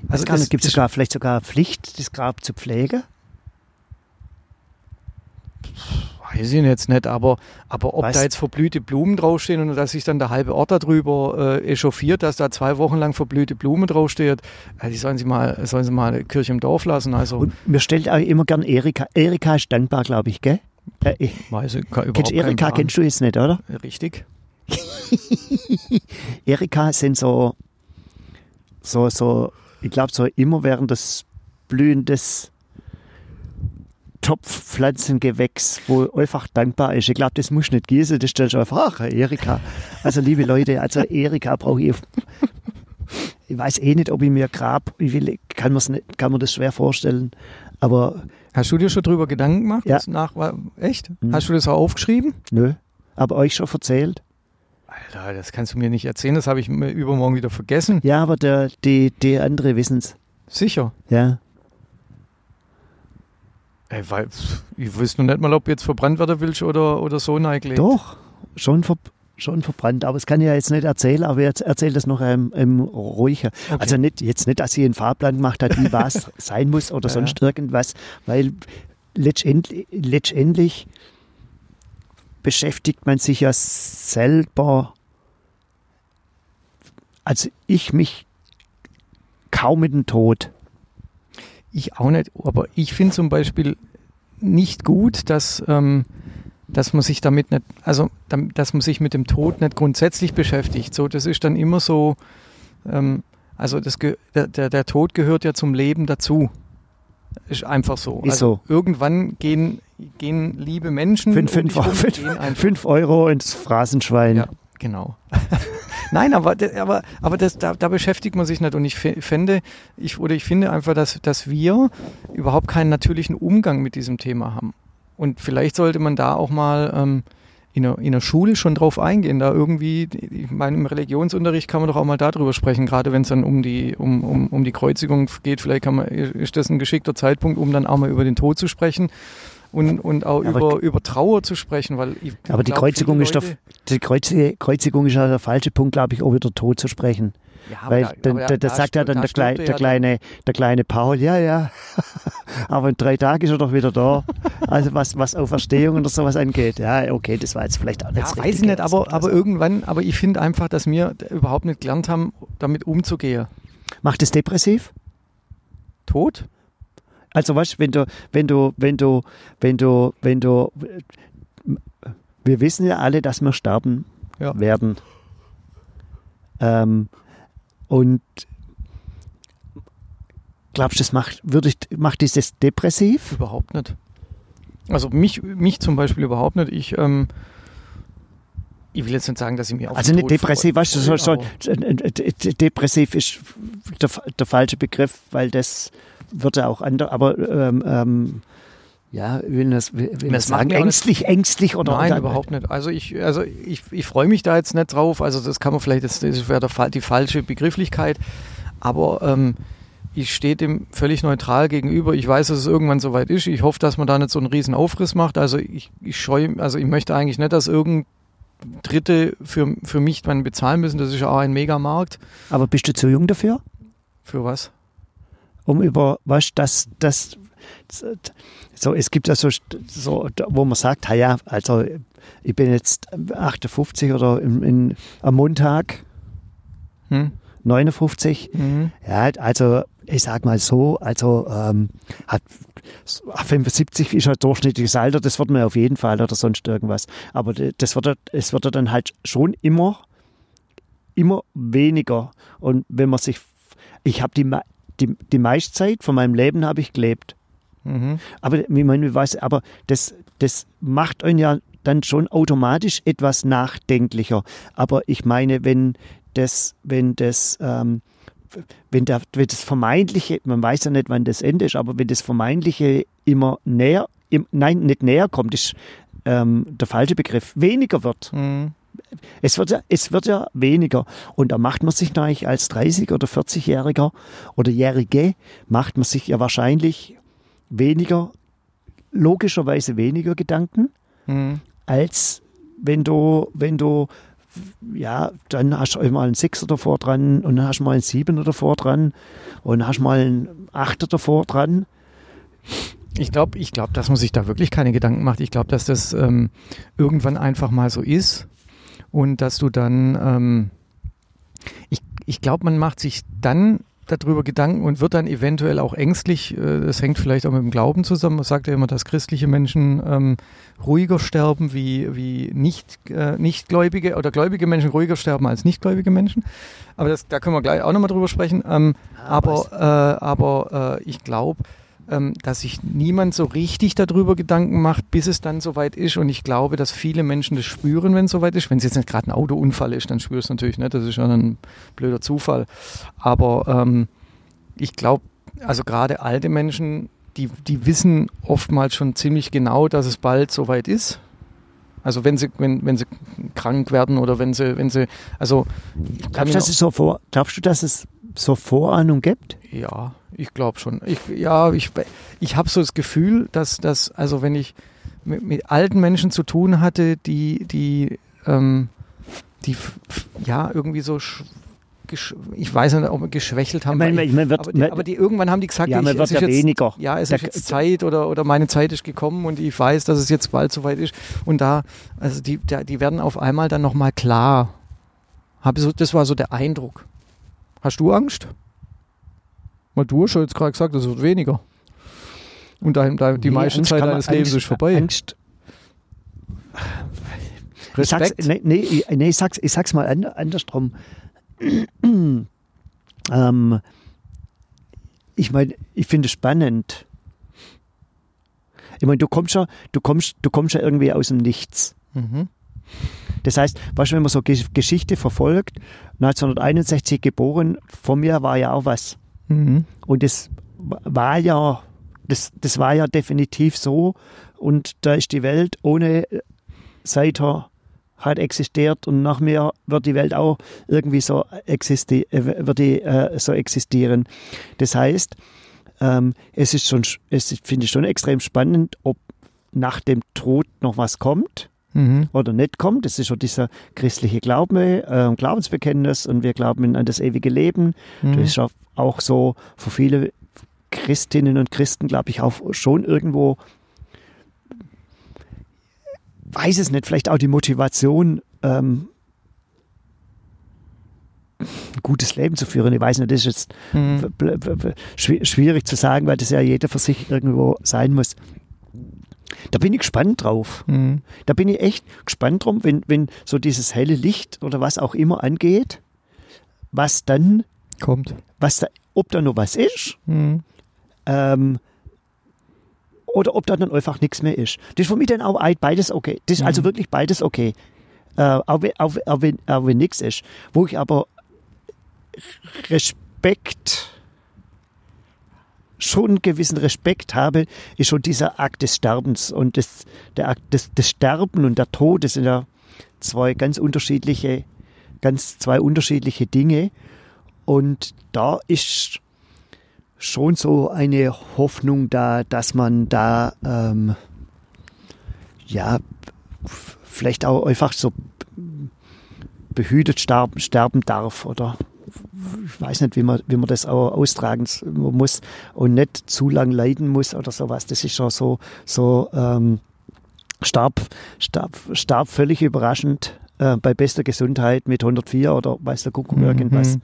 Also gibt es sogar vielleicht sogar Pflicht, das Grab zu pflegen? Weiß ich jetzt nicht, aber, aber ob weißt, da jetzt verblühte Blumen draufstehen und dass sich dann der halbe Ort darüber äh, echauffiert, dass da zwei Wochen lang verblühte Blumen draufsteht, äh, die sollen sie mal, sollen sie mal eine Kirche im Dorf lassen. Also. Und mir stellt auch immer gern Erika. Erika ist dankbar, glaube ich, gell? Äh, weiß ich, kennst Erika kennst du jetzt nicht, oder? Richtig. Erika sind so, so, so, ich glaube, so immer während des blühendes Topfpflanzengewächs, wo einfach dankbar ist. Ich glaube, das muss nicht gießen, das stellst du einfach, ach, Erika. Also, liebe Leute, also Erika brauche ich. Ich weiß eh nicht, ob ich mir Grab, ich will, kann, nicht, kann man das schwer vorstellen, aber. Hast du dir schon drüber Gedanken gemacht? Ja. Nach, echt? Mhm. Hast du das auch aufgeschrieben? Nö. Aber euch schon erzählt? Alter, das kannst du mir nicht erzählen, das habe ich übermorgen wieder vergessen. Ja, aber der, die, die andere wissen es. Sicher? Ja. Ey, weil, ich weiß noch nicht mal, ob jetzt verbrannt werden willst oder, oder so neigelegt. Doch, schon, ver, schon verbrannt. Aber das kann ich ja jetzt nicht erzählen, aber jetzt erzählt das noch ähm, ähm, ruhiger. Okay. Also nicht, jetzt nicht, dass sie einen Fahrplan gemacht hat, wie was sein muss oder ja, sonst irgendwas, weil letztendlich, letztendlich beschäftigt man sich ja selber, also ich mich kaum mit dem Tod. Ich auch nicht, aber ich finde zum Beispiel nicht gut, dass, ähm, dass man sich damit nicht, also dass man sich mit dem Tod nicht grundsätzlich beschäftigt. So, das ist dann immer so, ähm, also das, der, der, der Tod gehört ja zum Leben dazu. Ist einfach so. Ist also so. Irgendwann gehen, gehen liebe Menschen. Fünf, fünf, fünf, fünf Euro ins Phrasenschwein. Ja, genau. Nein, aber, aber, aber das, da, da beschäftigt man sich nicht. Und ich fände, ich, oder ich finde einfach, dass, dass wir überhaupt keinen natürlichen Umgang mit diesem Thema haben. Und vielleicht sollte man da auch mal ähm, in, der, in der Schule schon drauf eingehen. Da irgendwie, ich meine, im Religionsunterricht kann man doch auch mal darüber sprechen, gerade wenn es dann um die, um, um, um die Kreuzigung geht. Vielleicht kann man, ist das ein geschickter Zeitpunkt, um dann auch mal über den Tod zu sprechen und, und auch aber über, über Trauer zu sprechen. Weil ich aber die Kreuzigung ist doch, die Kreuzigung ist ja der falsche Punkt, glaube ich, auch über den Tod zu sprechen. Ja, Weil da, dann, da, da sagt ja dann der, Klei, der, kleine, der kleine Paul, ja, ja, aber in drei Tagen ist er doch wieder da. Also was, was Auferstehung oder sowas angeht. Ja, okay, das war jetzt vielleicht auch nicht Ja, weiß ich nicht, aber, aber irgendwann, aber ich finde einfach, dass wir überhaupt nicht gelernt haben, damit umzugehen. Macht es depressiv? Tod? Also weißt wenn du, wenn du, wenn du, wenn du, wenn du, wir wissen ja alle, dass wir sterben ja. werden. Ähm, und glaubst du, das macht, würde ich, macht dieses depressiv? Überhaupt nicht. Also mich, mich zum Beispiel überhaupt nicht. Ich, ähm, ich will jetzt nicht sagen, dass ich mir auf Also nicht depressiv, weißt du, so, so, depressiv ist der, der, falsche Begriff, weil das wird ja auch anders, aber ähm, ähm, ja, will das, will das sagen, ängstlich, ängstlich oder Nein, überhaupt nicht. Also ich, also ich, ich freue mich da jetzt nicht drauf. Also das kann man vielleicht, das, das wäre die falsche Begrifflichkeit. Aber ähm, ich stehe dem völlig neutral gegenüber. Ich weiß, dass es irgendwann soweit ist. Ich hoffe, dass man da nicht so einen riesen Aufriss macht. Also ich, ich scheue, also ich möchte eigentlich nicht, dass irgendein Dritte für, für mich dann bezahlen müssen. Das ist ja auch ein Megamarkt. Aber bist du zu jung dafür? Für was? Um über, was, das, das, so, es gibt ja so, so wo man sagt, ja, also ich bin jetzt 58 oder in, in, am Montag hm. 59. Mhm. Ja, also ich sag mal so, also ähm, hat 75 ist halt durchschnittliches Alter, das wird man auf jeden Fall oder sonst irgendwas. Aber das wird, es wird dann halt schon immer, immer weniger. Und wenn man sich, ich habe die, die, die meiste Zeit von meinem Leben habe ich gelebt. Mhm. Aber ich meine, weiß, aber das, das macht einen ja dann schon automatisch etwas nachdenklicher. Aber ich meine, wenn das, wenn das, ähm, wenn, der, wenn das Vermeintliche, man weiß ja nicht, wann das Ende ist, aber wenn das Vermeintliche immer näher, im, nein, nicht näher kommt, ist ähm, der falsche Begriff, weniger wird. Mhm. Es wird, ja, es wird ja weniger. Und da macht man sich natürlich als 30- oder 40-Jähriger oder Jährige, macht man sich ja wahrscheinlich weniger, logischerweise weniger Gedanken, mhm. als wenn du, wenn du, ja, dann hast du mal einen Sechser davor dran und dann hast du mal einen Siebener davor dran und dann hast du mal einen Achter davor dran. Ich glaube, ich glaub, dass man sich da wirklich keine Gedanken macht. Ich glaube, dass das ähm, irgendwann einfach mal so ist und dass du dann, ähm, ich, ich glaube, man macht sich dann darüber Gedanken und wird dann eventuell auch ängstlich. Äh, das hängt vielleicht auch mit dem Glauben zusammen. Man sagt ja immer, dass christliche Menschen ähm, ruhiger sterben wie, wie nicht, äh, nichtgläubige oder gläubige Menschen ruhiger sterben als nichtgläubige Menschen. Aber das, da können wir gleich auch nochmal drüber sprechen. Ähm, ah, aber äh, aber äh, ich glaube, dass sich niemand so richtig darüber Gedanken macht, bis es dann soweit ist. Und ich glaube, dass viele Menschen das spüren, wenn es soweit ist. Wenn es jetzt nicht gerade ein Autounfall ist, dann spürst du es natürlich nicht. Das ist schon ein blöder Zufall. Aber ähm, ich glaube, also gerade alte Menschen, die, die wissen oftmals schon ziemlich genau, dass es bald soweit ist. Also wenn sie, wenn, wenn sie krank werden oder wenn sie, wenn sie, also glaubst, dass es so vor, glaubst du, dass es so Vorahnung gibt? Ja, ich glaube schon. Ich, ja, ich, ich habe so das Gefühl, dass, dass also wenn ich mit, mit alten Menschen zu tun hatte, die, die, ähm, die ja irgendwie so ich weiß nicht, ob wir geschwächelt haben. Ich meine, ich meine, wird, aber, die, aber, die, irgendwann haben die gesagt, ja, ich, wird ja jetzt, weniger. Ja, es ist jetzt Zeit oder, oder meine Zeit ist gekommen und ich weiß, dass es jetzt bald soweit ist. Und da, also die, die werden auf einmal dann nochmal klar. Hab so, das war so der Eindruck. Hast du Angst? Weil du hast schon jetzt gerade gesagt, es wird weniger. Und dein, dein, die nee, meiste Angst Zeit deines Lebens ist vorbei. Angst. Respekt? Ich sag's, nee, nee, nee, ich, sag's, ich sag's mal andersrum. ähm, ich meine, ich finde es spannend. Ich meine, du kommst ja, du kommst, du kommst ja irgendwie aus dem Nichts. Mhm. Das heißt, weißt du, wenn man so Geschichte verfolgt, 1961 geboren, von mir war ja auch was. Mhm. Und das war ja, das, das war ja definitiv so. Und da ist die Welt ohne seither hat existiert und nach mir wird die Welt auch irgendwie so, existi äh, wird die, äh, so existieren. Das heißt, ähm, es ist schon, es finde ich schon extrem spannend, ob nach dem Tod noch was kommt. Mhm. oder nicht kommt. Das ist schon dieser christliche Glaube, äh, Glaubensbekenntnis und wir glauben an das ewige Leben. Mhm. Das ist auch so für viele Christinnen und Christen, glaube ich, auch schon irgendwo, weiß es nicht, vielleicht auch die Motivation, ähm, ein gutes Leben zu führen. Ich weiß nicht, das ist jetzt mhm. schwierig zu sagen, weil das ja jeder für sich irgendwo sein muss. Da bin ich gespannt drauf. Mhm. Da bin ich echt gespannt drum, wenn, wenn so dieses helle Licht oder was auch immer angeht, was dann kommt. Was da, ob da noch was ist. Mhm. Ähm, oder ob da dann einfach nichts mehr ist. Das ist für mich dann auch beides okay. Das ist also mhm. also wirklich beides okay. Äh, auch, wenn, auch wenn, auch wenn nichts ist. Wo ich aber Respekt, schon einen gewissen Respekt habe, ist schon dieser Akt des Sterbens. Und das, der Akt des, des Sterben und der Tod, das sind ja zwei ganz unterschiedliche, ganz zwei unterschiedliche Dinge. Und da ist schon so eine Hoffnung da, dass man da ähm, ja vielleicht auch einfach so behütet sterben, sterben darf oder ich weiß nicht, wie man, wie man das auch austragen muss und nicht zu lang leiden muss oder sowas. Das ist schon so, so ähm, starb, starb, starb völlig überraschend äh, bei bester Gesundheit mit 104 oder weiß der Kuckuck mhm. irgendwas.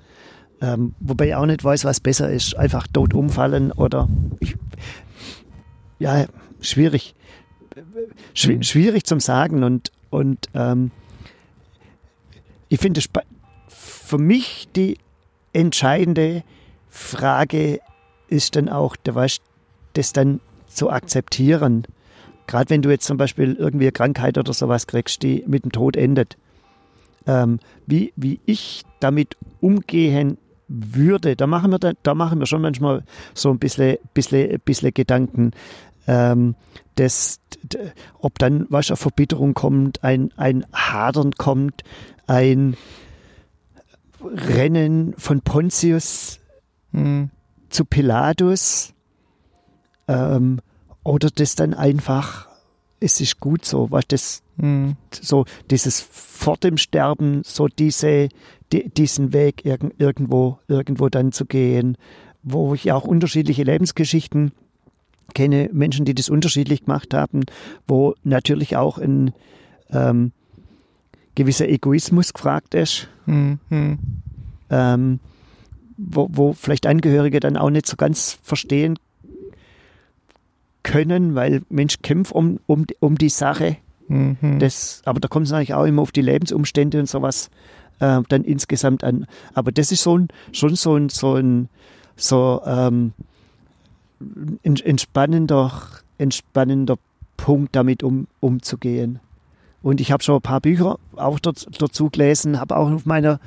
Ähm, wobei ich auch nicht weiß, was besser ist. Einfach tot umfallen oder ich, ja, schwierig. Schw mhm. Schwierig zum Sagen und, und ähm, ich finde für mich die entscheidende Frage ist dann auch, das dann zu akzeptieren. Gerade wenn du jetzt zum Beispiel irgendwie eine Krankheit oder sowas kriegst, die mit dem Tod endet. Ähm, wie, wie ich damit umgehen würde, da machen wir, da, da machen wir schon manchmal so ein bisschen, bisschen, bisschen Gedanken. Ähm, das, ob dann was eine Verbitterung kommt, ein, ein Hadern kommt, ein Rennen von Pontius mhm. zu Pilatus ähm, oder das dann einfach, es ist gut so, was das mhm. so dieses vor dem Sterben, so diese, die, diesen Weg irg irgendwo, irgendwo dann zu gehen, wo ich auch unterschiedliche Lebensgeschichten kenne, Menschen, die das unterschiedlich gemacht haben, wo natürlich auch ein ähm, gewisser Egoismus gefragt ist. Mhm. Ähm, wo, wo vielleicht Angehörige dann auch nicht so ganz verstehen können, weil Mensch kämpft um, um, um die Sache. Mhm. Das, aber da kommt es natürlich auch immer auf die Lebensumstände und sowas äh, dann insgesamt an. Aber das ist so ein, schon so ein, so ein so, ähm, entspannender, entspannender Punkt, damit um, umzugehen. Und ich habe schon ein paar Bücher auch dazu gelesen, habe auch auf meiner,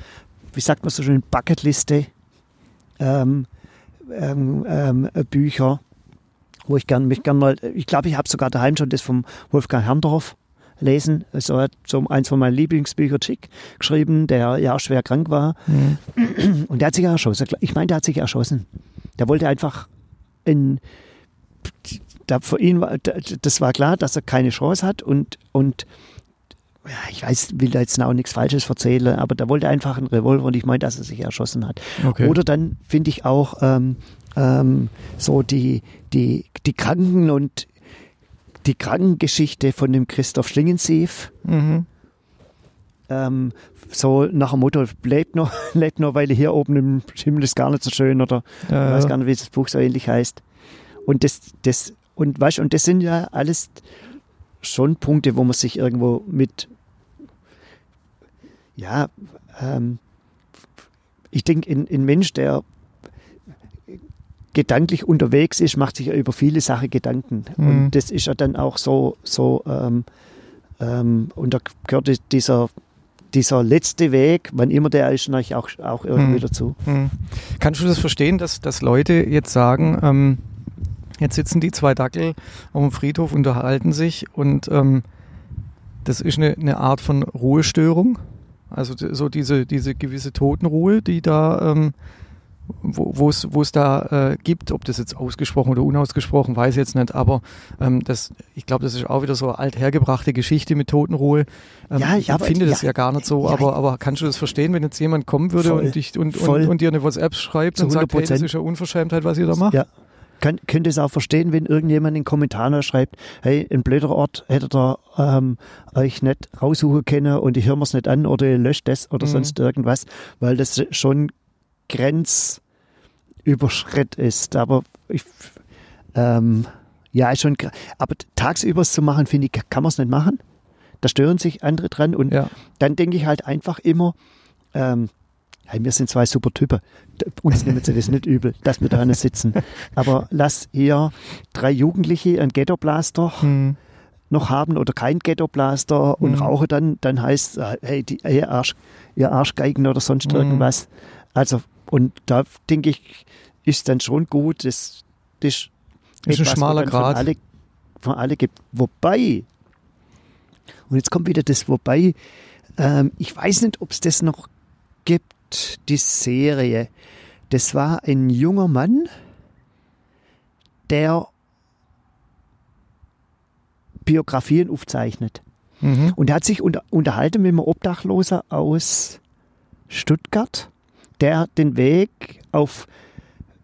wie sagt man so schön, Bucketliste ähm, ähm, ähm, Bücher, wo ich gern, mich gern mal, ich glaube, ich habe sogar daheim schon das vom Wolfgang Herrndorf lesen. Also er hat so eins von meinen Lieblingsbüchern Chick geschrieben, der ja schwer krank war. Mhm. Und der hat sich erschossen. Ich meine, der hat sich erschossen. Der wollte einfach in, da für ihn war, das war klar, dass er keine Chance hat und, und ich weiß, will da jetzt auch nichts Falsches erzählen, aber da wollte einfach einen Revolver und ich meine, dass er sich erschossen hat. Okay. Oder dann finde ich auch ähm, ähm, so die, die, die Kranken und die Krankengeschichte von dem Christoph Schlingensief. Mhm. Ähm, so nach dem Motto, lebt noch, lebt noch, weil hier oben im Himmel ist gar nicht so schön oder ja, ich weiß gar nicht, wie das Buch so ähnlich heißt. Und das, das, und weißt, und das sind ja alles schon Punkte, wo man sich irgendwo mit ja, ähm, ich denke, ein, ein Mensch, der gedanklich unterwegs ist, macht sich ja über viele Sachen Gedanken. Mhm. Und das ist ja dann auch so, so ähm, ähm, und da gehört dieser, dieser letzte Weg, wann immer der ist, natürlich auch, auch irgendwie mhm. dazu. Mhm. Kannst du das verstehen, dass, dass Leute jetzt sagen, ähm, jetzt sitzen die zwei Dackel auf dem Friedhof, unterhalten sich und ähm, das ist eine, eine Art von Ruhestörung? Also so diese, diese gewisse Totenruhe, die da ähm, wo es da äh, gibt, ob das jetzt ausgesprochen oder unausgesprochen, weiß ich jetzt nicht, aber ähm, das, ich glaube, das ist auch wieder so eine althergebrachte Geschichte mit Totenruhe. Ähm, ja, ich finde das ja, ja gar nicht so, ja, aber, aber kannst du das verstehen, wenn jetzt jemand kommen würde voll, und, dich, und, und, und, dir eine WhatsApp schreibt und sagt, hey, das ist ja Unverschämtheit, was ihr da macht? Ja. Kann, könnt es auch verstehen, wenn irgendjemand in den Kommentaren schreibt, hey, ein blöder Ort hätte ihr ähm, euch nicht raussuchen können und ich höre mir es nicht an oder ihr löscht das oder mhm. sonst irgendwas, weil das schon Grenzüberschritt ist. Aber ich, ähm, ja, schon, aber tagsüber zu machen, finde ich, kann man es nicht machen. Da stören sich andere dran und ja. dann denke ich halt einfach immer, ähm, hey, wir sind zwei super Typen. Uns nehmen sie das nicht übel, dass wir da sitzen. Aber lass eher drei Jugendliche ein Ghetto-Blaster hm. noch haben oder kein Ghetto-Blaster und hm. rauche dann, dann heißt, hey, die, ihr, Arsch, ihr Arschgeigen oder sonst hm. irgendwas. Also, und da denke ich, ist dann schon gut, das, das ist ein schmaler Grad. Von alle, von alle gibt. Wobei, und jetzt kommt wieder das Wobei, ähm, ich weiß nicht, ob es das noch gibt, die Serie. Das war ein junger Mann, der Biografien aufzeichnet. Mhm. Und er hat sich unter, unterhalten mit einem Obdachloser aus Stuttgart, der den Weg auf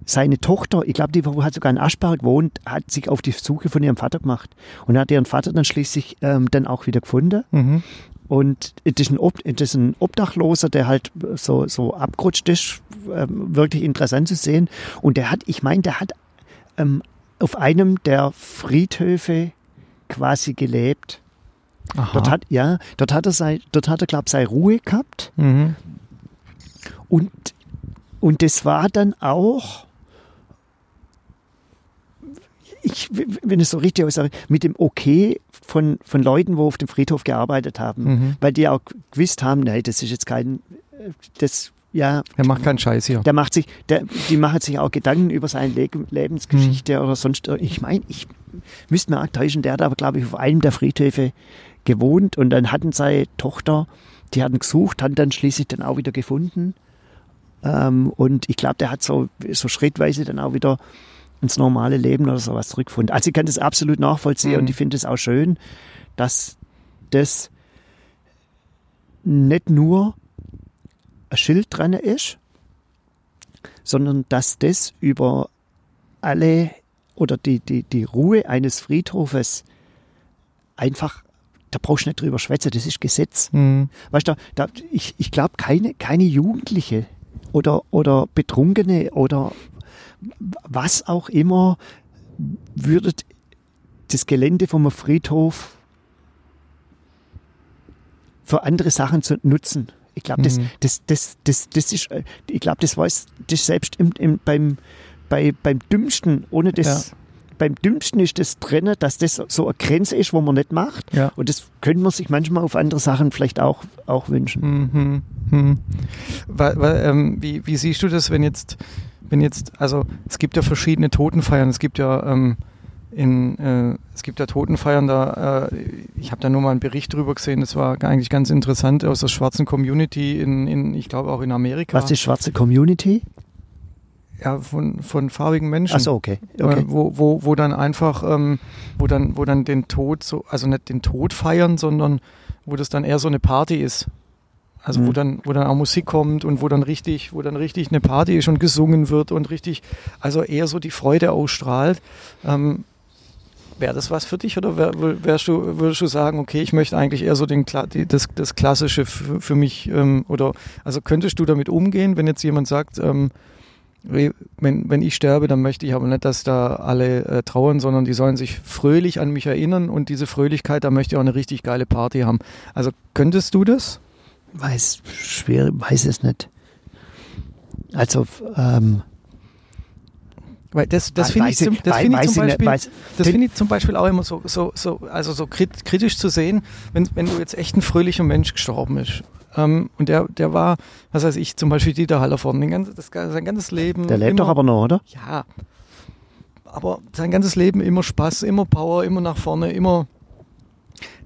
seine Tochter, ich glaube, die hat sogar in Aschberg gewohnt, hat sich auf die Suche von ihrem Vater gemacht. Und hat ihren Vater dann schließlich ähm, dann auch wieder gefunden. Mhm. Und das ist, ein Ob, das ist ein Obdachloser, der halt so, so abgerutscht ist, ähm, wirklich interessant zu sehen. Und der hat, ich meine, der hat ähm, auf einem der Friedhöfe quasi gelebt. Aha. Dort hat, ja, dort hat er, sei, dort hat er, glaube ich, seine Ruhe gehabt. Mhm. Und, und das war dann auch, ich, wenn es so richtig aussage, mit dem Okay von, von Leuten, wo auf dem Friedhof gearbeitet haben, mhm. weil die auch gewusst haben, nein, das ist jetzt kein, das, ja. Der macht keinen Scheiß hier. Der macht sich, der, die machen sich auch Gedanken über seine Le Lebensgeschichte mhm. oder sonst, ich meine, ich müsste mir auch täuschen, der hat aber, glaube ich, auf einem der Friedhöfe gewohnt und dann hatten seine Tochter, die hatten gesucht, hatten dann schließlich dann auch wieder gefunden. Ähm, und ich glaube, der hat so, so schrittweise dann auch wieder ins normale Leben oder sowas zurückgefunden. Also ich kann das absolut nachvollziehen mhm. und ich finde es auch schön, dass das nicht nur ein Schild dran ist, sondern dass das über alle oder die, die, die Ruhe eines Friedhofes einfach, da brauchst du nicht drüber schwätzen, das ist Gesetz. Mhm. Weißt du, da, ich, ich glaube, keine, keine Jugendliche oder, oder Betrunkene oder was auch immer, würde das Gelände vom Friedhof für andere Sachen zu nutzen. Ich glaube, das, mhm. das, das, das, das ist, äh, ich glaube, das weiß das selbst im, im, beim, bei, beim Dümmsten, ohne das, ja. beim Dümmsten ist das drin, dass das so eine Grenze ist, wo man nicht macht. Ja. Und das könnte man sich manchmal auf andere Sachen vielleicht auch, auch wünschen. Mhm. Mhm. Weil, weil, ähm, wie, wie siehst du das, wenn jetzt wenn jetzt, also es gibt ja verschiedene Totenfeiern, es gibt ja ähm, in, äh, es gibt ja Totenfeiern, da, äh, ich habe da nur mal einen Bericht drüber gesehen, das war eigentlich ganz interessant aus der schwarzen Community in, in ich glaube auch in Amerika. Was ist schwarze Community? Ja, von, von farbigen Menschen. Ach so, okay. okay. Äh, wo, wo, wo dann einfach, ähm, wo dann, wo dann den Tod so, also nicht den Tod feiern, sondern wo das dann eher so eine Party ist. Also mhm. wo dann, wo dann auch Musik kommt und wo dann richtig, wo dann richtig eine Party ist und gesungen wird und richtig, also eher so die Freude ausstrahlt. Ähm, Wäre das was für dich oder wär, wärst du, würdest du sagen, okay, ich möchte eigentlich eher so den, das, das Klassische für, für mich ähm, oder also könntest du damit umgehen, wenn jetzt jemand sagt, ähm, wenn, wenn ich sterbe, dann möchte ich aber nicht, dass da alle äh, trauern, sondern die sollen sich fröhlich an mich erinnern und diese Fröhlichkeit, da möchte ich auch eine richtig geile Party haben. Also könntest du das? Weiß, schwer, weiß es nicht. Also, ähm, weil das, das finde ich, zum, das find ich, zum Beispiel, weiß, das find ich zum Beispiel auch immer so, so, so, also so kritisch zu sehen, wenn, wenn du jetzt echt ein fröhlicher Mensch gestorben ist. Ähm, und der, der war, was weiß ich, zum Beispiel Dieter Hallervorden, ganze, das, sein ganzes Leben. Der lebt immer, doch aber noch, oder? Ja. Aber sein ganzes Leben immer Spaß, immer Power, immer nach vorne, immer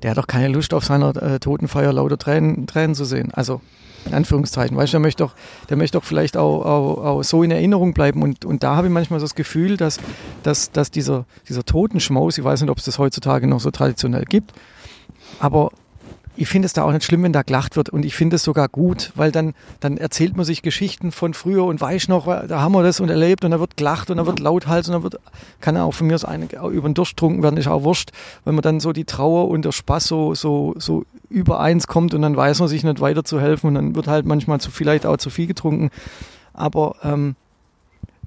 der hat doch keine Lust auf seiner äh, Totenfeier lauter Tränen, Tränen zu sehen. Also In Anführungszeichen. Weißt du, der möchte doch, der möchte doch vielleicht auch, auch, auch so in Erinnerung bleiben. Und, und da habe ich manchmal so das Gefühl, dass, dass, dass dieser, dieser Totenschmaus, ich weiß nicht, ob es das heutzutage noch so traditionell gibt, aber ich finde es da auch nicht schlimm, wenn da gelacht wird. Und ich finde es sogar gut, weil dann, dann erzählt man sich Geschichten von früher und weiß noch, da haben wir das und erlebt. Und da wird gelacht und da wird lauthals und da wird, kann auch von mir aus eine, über den Durst werden, ist auch wurscht, wenn man dann so die Trauer und der Spaß so, so, so übereins kommt und dann weiß man sich nicht weiter zu helfen und dann wird halt manchmal zu, vielleicht auch zu viel getrunken. Aber ähm,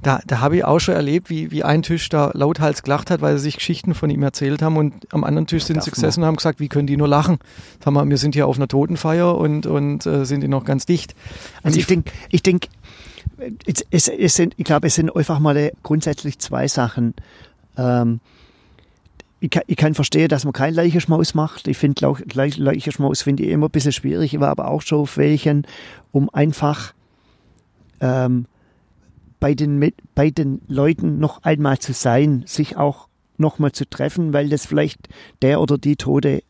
da, da habe ich auch schon erlebt, wie, wie ein Tisch da lauthals gelacht hat, weil sie sich Geschichten von ihm erzählt haben und am anderen Tisch sind sie gesessen und haben gesagt, wie können die nur lachen? Sag mal, wir sind hier auf einer Totenfeier und, und äh, sind die noch ganz dicht. Und also ich denke, ich denke, es, es, es sind, ich glaube, es sind einfach mal grundsätzlich zwei Sachen. Ähm, ich kann, ich kann verstehen, dass man kein Leichenschmaus macht. Ich finde Leichenschmaus finde ich immer ein bisschen schwierig. Ich war aber auch schon auf welchen, um einfach ähm, bei den, bei den Leuten noch einmal zu sein, sich auch nochmal zu treffen, weil das vielleicht der oder die Tode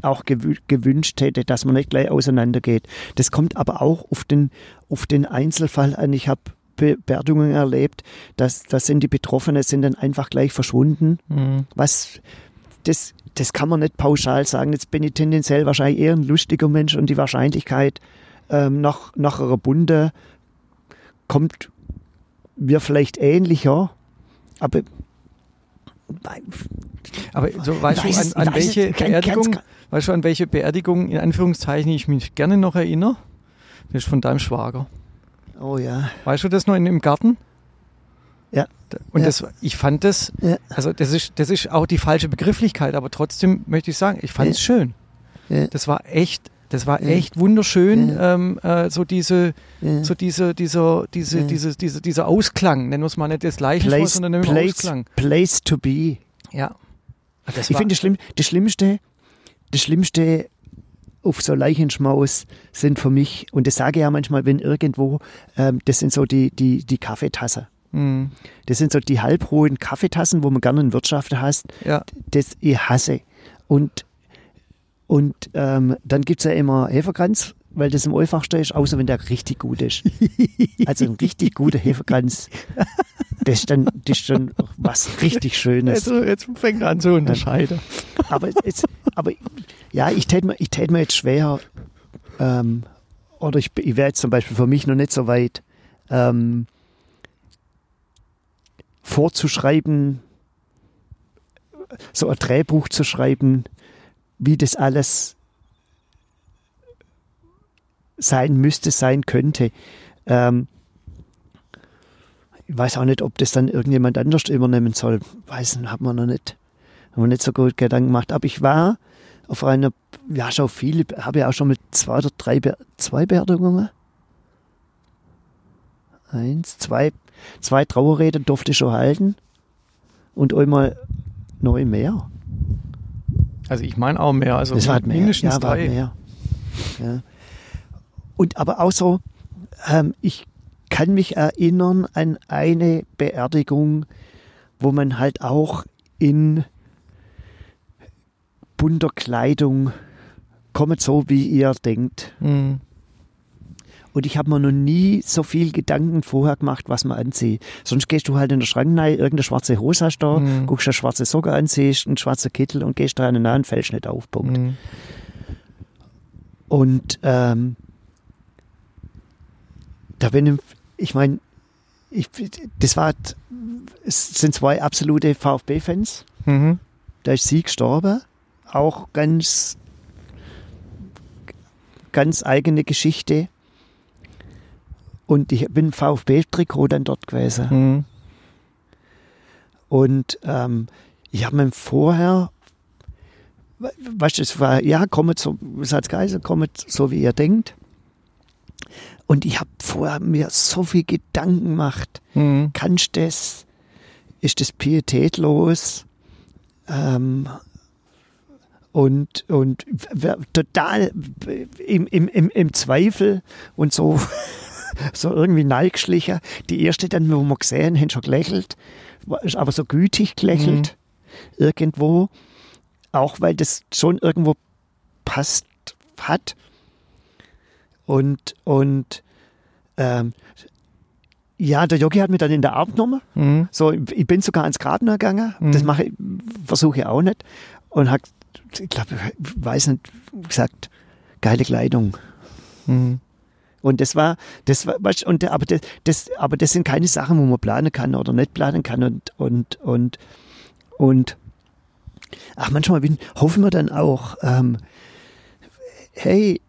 auch gewünscht hätte, dass man nicht gleich auseinandergeht. Das kommt aber auch auf den, auf den Einzelfall an. Ich habe Beerdigungen erlebt, dass das sind die Betroffenen sind dann einfach gleich verschwunden. Mhm. Was das, das kann man nicht pauschal sagen. Jetzt bin ich tendenziell wahrscheinlich eher ein lustiger Mensch und die Wahrscheinlichkeit ähm, nach, nach einer Bunde kommt mir vielleicht ähnlicher, aber aber so, weißt weiß, du, an, an welche es, Beerdigung, kann, weißt du, an welche Beerdigung in Anführungszeichen ich mich gerne noch erinnere? Das ist von deinem Schwager. Oh ja. Weißt du das noch in, im Garten? Ja. Und ja. das, ich fand das, ja. also das ist, das ist auch die falsche Begrifflichkeit, aber trotzdem möchte ich sagen, ich fand es ja. schön. Das war echt das war echt wunderschön, ähm, äh, so diese, so diese, dieser, diese, diese, diese, dieser Ausklang, nennen wir es mal nicht das Leichenschmaus, sondern wir Ausklang. Place to be. Ja. Das ich finde das, Schlimm, das Schlimmste, das Schlimmste auf so Leichenschmaus sind für mich, und das sage ich ja manchmal, wenn irgendwo, ähm, das sind so die, die, die Kaffeetasse. Mhm. Das sind so die halbhohen Kaffeetassen, wo man gerne in Wirtschaft hast. Ja. Das ich hasse. Und und ähm, dann gibt es ja immer Hefekranz, weil das im einfachsten ist, außer wenn der richtig gut ist. Also ein richtig guter Hefekranz, das ist dann, das ist dann was richtig Schönes. Also jetzt fängt er an zu unterscheiden. Aber, jetzt, aber ja, ich täte mir, ich tät mir jetzt schwer, ähm, oder ich, ich wäre jetzt zum Beispiel für mich noch nicht so weit, ähm, vorzuschreiben, so ein Drehbuch zu schreiben, wie das alles sein müsste, sein könnte. Ähm, ich weiß auch nicht, ob das dann irgendjemand anders übernehmen soll. Weiß, hat man noch nicht, haben wir nicht so gut Gedanken gemacht. Aber ich war auf einer, ja, schon viele, habe ja auch schon mit zwei oder drei, zwei Beerdigungen. Eins, zwei, zwei Trauerreden durfte ich schon halten. Und einmal neu mehr. Also ich meine auch mehr. Also es war mehr. mindestens ja, drei. Mehr. Ja. Und aber auch so, ähm, ich kann mich erinnern an eine Beerdigung, wo man halt auch in bunter Kleidung kommt so, wie ihr denkt. Mhm. Und ich habe mir noch nie so viel Gedanken vorher gemacht, was man anzieht. Sonst gehst du halt in der Schrank rein, irgendeine schwarze Hose hast du da, mhm. guckst eine schwarze Socke an, siehst einen schwarzen Kittel und gehst da an den und fällst nicht auf. Punkt. Mhm. Und ähm, da bin ich, ich meine, ich, das war, es sind zwei absolute VfB-Fans. Mhm. Da ist sie gestorben. Auch ganz, ganz eigene Geschichte. Und ich bin VfB-Trikot dann dort gewesen. Mhm. Und ähm, ich habe mir vorher, weißt du, es war, ja, kommt so, Salzgeisel, kommt so, wie ihr denkt. Und ich habe vorher mir so viel Gedanken gemacht. Mhm. Kannst du das? Ist das pietätlos? Ähm, und, und total im, im, im, im Zweifel und so so irgendwie neigeschlichen. Die erste dann, wo wir gesehen haben, schon gelächelt, ist aber so gütig gelächelt mhm. irgendwo, auch weil das schon irgendwo passt hat. und, und ähm, ja, der Yogi hat mich dann in der Arm genommen. Mhm. So, ich bin sogar ans Grab gegangen. Mhm. Das mache ich, versuche ich auch nicht. Und hat, ich glaube, ich weiß nicht, gesagt, geile Kleidung. Mhm. Und das war, das war, und aber das, das, aber das sind keine Sachen, wo man planen kann oder nicht planen kann und und und und ach manchmal hoffen wir dann auch, ähm, hey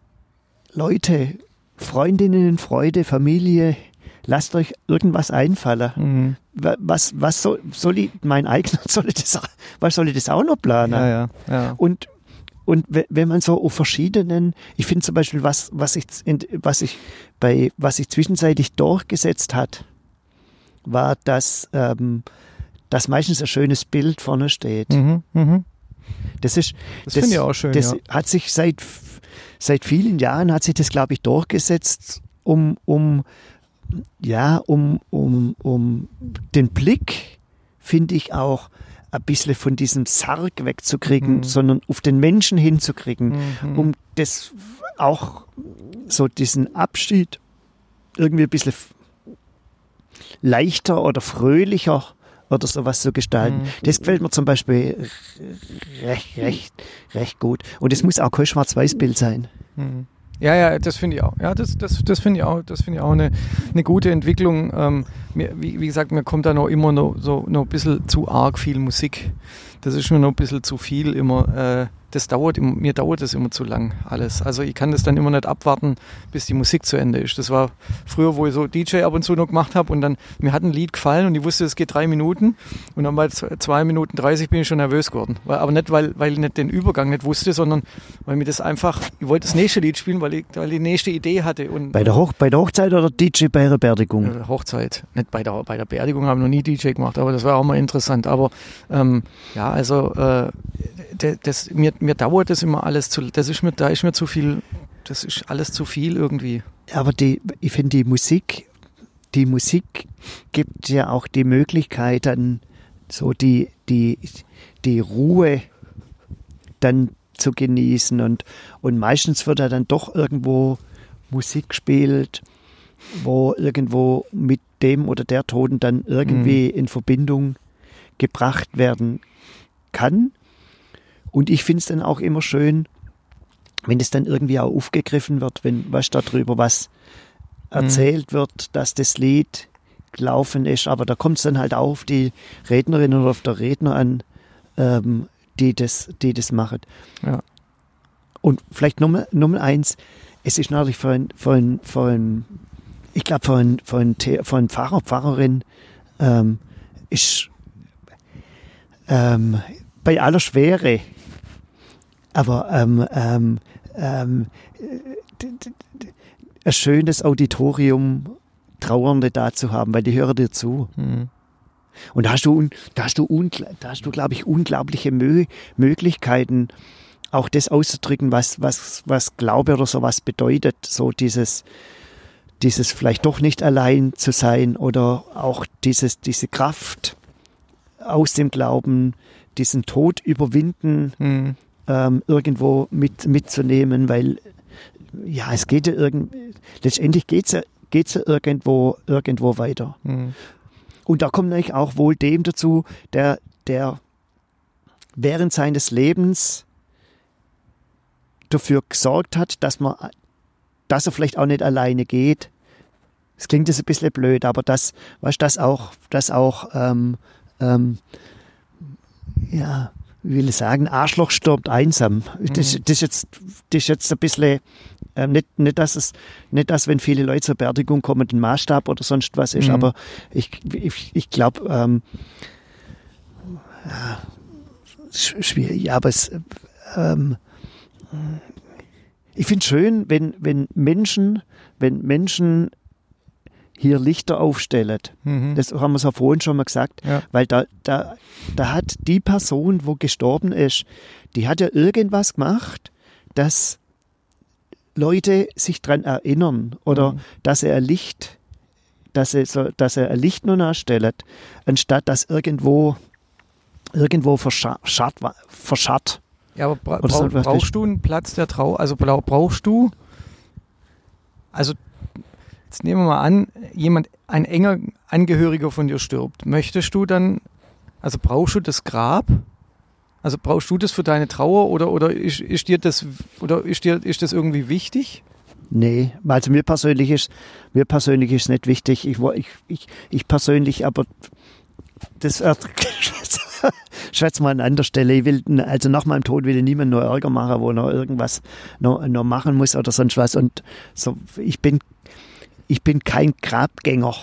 Leute, Freundinnen, Freude, Familie, lasst euch irgendwas einfallen. Mhm. Wa- Was was soll, soll ich mein eigener soll ich das, was soll ich das auch noch planen? Ja, ja, ja. Und, und we- wenn man so auf verschiedenen, ich finde zum Beispiel, was, was ich, was ich bei, was sich zwischenzeitlich durchgesetzt hat, war, dass, ähm, dass meistens ein schönes Bild vorne steht. Mhm. Mhm. Das ist, Das, finde ich auch schön. das ja. hat sich seit, seit vielen Jahren hat sich das, glaube ich, durchgesetzt, um, um, ja, um, um, um den Blick, finde ich auch, ein bisschen von diesem Sarg wegzukriegen, Mhm. sondern auf den Menschen hinzukriegen, Mhm. um das auch so diesen Abschied irgendwie ein bisschen leichter oder fröhlicher oder sowas zu gestalten. Mhm. Das gefällt mir zum Beispiel recht, recht, recht gut. Und es muss auch kein Schwarz-Weiß-Bild sein. Mhm. Ja, ja, das finde ich auch. Ja, das, das, das finde ich auch, das finde ich auch eine, eine gute Entwicklung. Ähm, mir, wie, wie gesagt, mir kommt da noch immer noch so noch ein bisschen zu arg viel Musik. Das ist mir noch ein bisschen zu viel immer. Äh, das dauert, mir dauert das immer zu lang alles. Also ich kann das dann immer nicht abwarten, bis die Musik zu Ende ist. Das war früher, wo ich so DJ ab und zu noch gemacht habe und dann mir hat ein Lied gefallen und ich wusste, es geht drei Minuten und dann bei zwei Minuten 30 bin ich schon nervös geworden. Aber nicht, weil, weil ich nicht den Übergang nicht wusste, sondern weil mir das einfach, ich wollte das nächste Lied spielen, weil ich, weil ich die nächste Idee hatte. Und Bei der, Hoch bei der Hochzeit oder DJ bei der Beerdigung? äh, Hochzeit. Nicht bei der, bei der Beerdigung haben wir noch nie DJ gemacht, aber das war auch mal interessant. Aber ähm, ja, also äh, das, mir, mir dauert das immer alles zu, das ist mir, da ist mir zu viel, das ist alles zu viel irgendwie. Aber die, ich finde die Musik, die Musik gibt ja auch die Möglichkeit, dann so die, die, die Ruhe dann zu genießen und, und meistens wird ja dann doch irgendwo Musik gespielt, wo irgendwo mit dem oder der Ton dann irgendwie in Verbindung gebracht werden kann. Und ich finde es dann auch immer schön, wenn es dann irgendwie auch aufgegriffen wird, wenn was darüber was erzählt wird, dass das Lied gelaufen ist, aber da kommt es dann halt auch auf die Rednerin oder auf der Redner an, ähm, die das, die das machen. Ja. Und vielleicht Nummer, Nummer eins, es ist natürlich ein, für ein ich glaube, The- für ein Pfarrer, Pfarrerin ähm, ist ähm, bei aller Schwere, aber ähm, ähm, ähm, ein schönes Auditorium Trauernde da zu haben, weil die hören dir zu. Mhm. Und da hast du, da hast du, da hast du, glaube ich, unglaubliche Mö Möglichkeiten, auch das auszudrücken, was, was, was Glaube oder sowas bedeutet. So dieses, dieses vielleicht doch nicht allein zu sein oder auch dieses, diese Kraft aus dem Glauben, diesen Tod überwinden, Mhm. Ähm, irgendwo mit, mitzunehmen, weil ja, es geht ja irgend, letztendlich geht's ja, geht's ja irgendwo, irgendwo weiter. Mhm. Und da kommt natürlich auch wohl dem dazu, der, der während seines Lebens dafür gesorgt hat, dass man, dass er vielleicht auch nicht alleine geht. Es klingt jetzt ein bisschen blöd, aber das, weißt, das auch, das auch, ähm, ähm, ja, will sagen, Arschloch stirbt einsam. Das, das, ist jetzt, das ist jetzt ein bisschen, ähm, nicht, nicht, dass es, nicht, dass wenn viele Leute zur Beerdigung kommen, ein Maßstab oder sonst was ist, Mhm. aber ich, ich, ich glaube, ähm, ja, sch- schwierig, aber es, ähm, ich finde schön, wenn, wenn Menschen, wenn Menschen hier Lichter aufstellen. Mhm. Das haben wir so vorhin schon mal gesagt, Ja. weil da, da, da hat die Person, wo gestorben ist, die hat ja irgendwas gemacht, dass Leute sich dran erinnern oder Mhm. dass er ein Licht, dass er, so, dass er ein Licht nur nachstellt, anstatt dass irgendwo irgendwo verscharrt, verscharrt. Ja, aber bra brauch, brauchst du einen Platz der Trau? Also bra- brauchst du also jetzt nehmen wir mal an, jemand, ein enger Angehöriger von dir stirbt. Möchtest du dann, also brauchst du das Grab? Also brauchst du das für deine Trauer oder, oder ist, ist dir das oder ist dir ist das irgendwie wichtig? Nee, also mir persönlich ist mir persönlich ist nicht wichtig. Ich, ich, ich, ich persönlich, aber das schätze mal an anderer Stelle. Ich will, also nach meinem Tod will ich niemand nur Ärger machen, wo noch irgendwas noch, noch machen muss oder sonst was. Und so, ich bin, ich bin kein Grabgänger,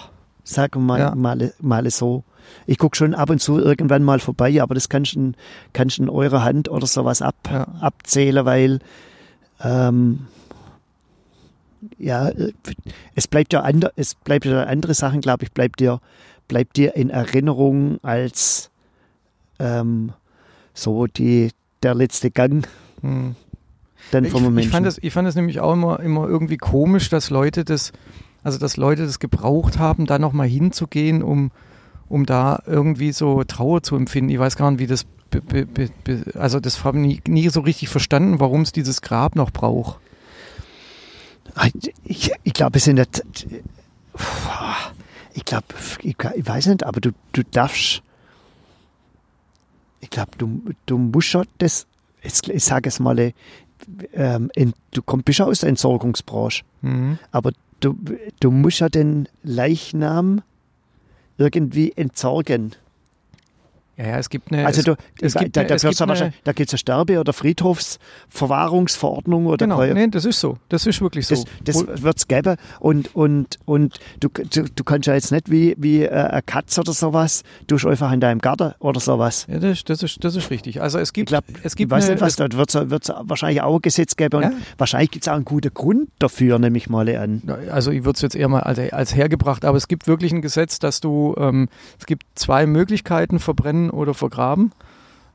sagen wir mal, ja. mal, mal so. Ich gucke schon ab und zu irgendwann mal vorbei, aber das kannst du, kannst in eurer Hand oder sowas ab, ja. abzählen, weil ähm, ja, es bleibt ja andere, es bleibt ja andere Sachen, glaube ich, bleibt dir, bleibt dir in Erinnerung als ähm, so die, der letzte Gang. Hm. Dann ich, ich, fand das, ich fand das nämlich auch immer, immer irgendwie komisch, dass Leute das, also dass Leute das gebraucht haben, da nochmal hinzugehen, um, um da irgendwie so Trauer zu empfinden. Ich weiß gar nicht, wie das, be, be, be, also das habe ich nie, nie so richtig verstanden, warum es dieses Grab noch braucht. Ich, ich glaube, es sind nicht, ich glaube, ich, ich, weiß nicht, aber du, du darfst, ich glaube, du, du musst schon das, ich sage es mal, ähm, in, du kommst, ja aus der Entsorgungsbranche, mhm. aber du, du musst ja den Leichnam irgendwie entsorgen. Ja, es gibt eine. Also du, es, gibt da, da, es gibt eine, da gibt es eine Sterbe- oder Friedhofsverwahrungsverordnung oder Genau, nee, das ist so. Das ist wirklich so. Das, das wird es geben und, und, und du, du, du, kannst ja jetzt nicht wie, wie äh, eine Katze oder sowas, du einfach in deinem Garten oder sowas. Ja, das, das, ist, das ist richtig. Also es gibt. Ich, glaub, es gibt ich weiß eine, nicht, was da wird es wahrscheinlich auch ein Gesetz geben und ja? wahrscheinlich gibt es auch einen guten Grund dafür, nehme ich mal an. Also ich würde es jetzt eher mal als, als hergebracht, aber es gibt wirklich ein Gesetz, dass du, ähm, es gibt zwei Möglichkeiten, verbrennen oder vergraben.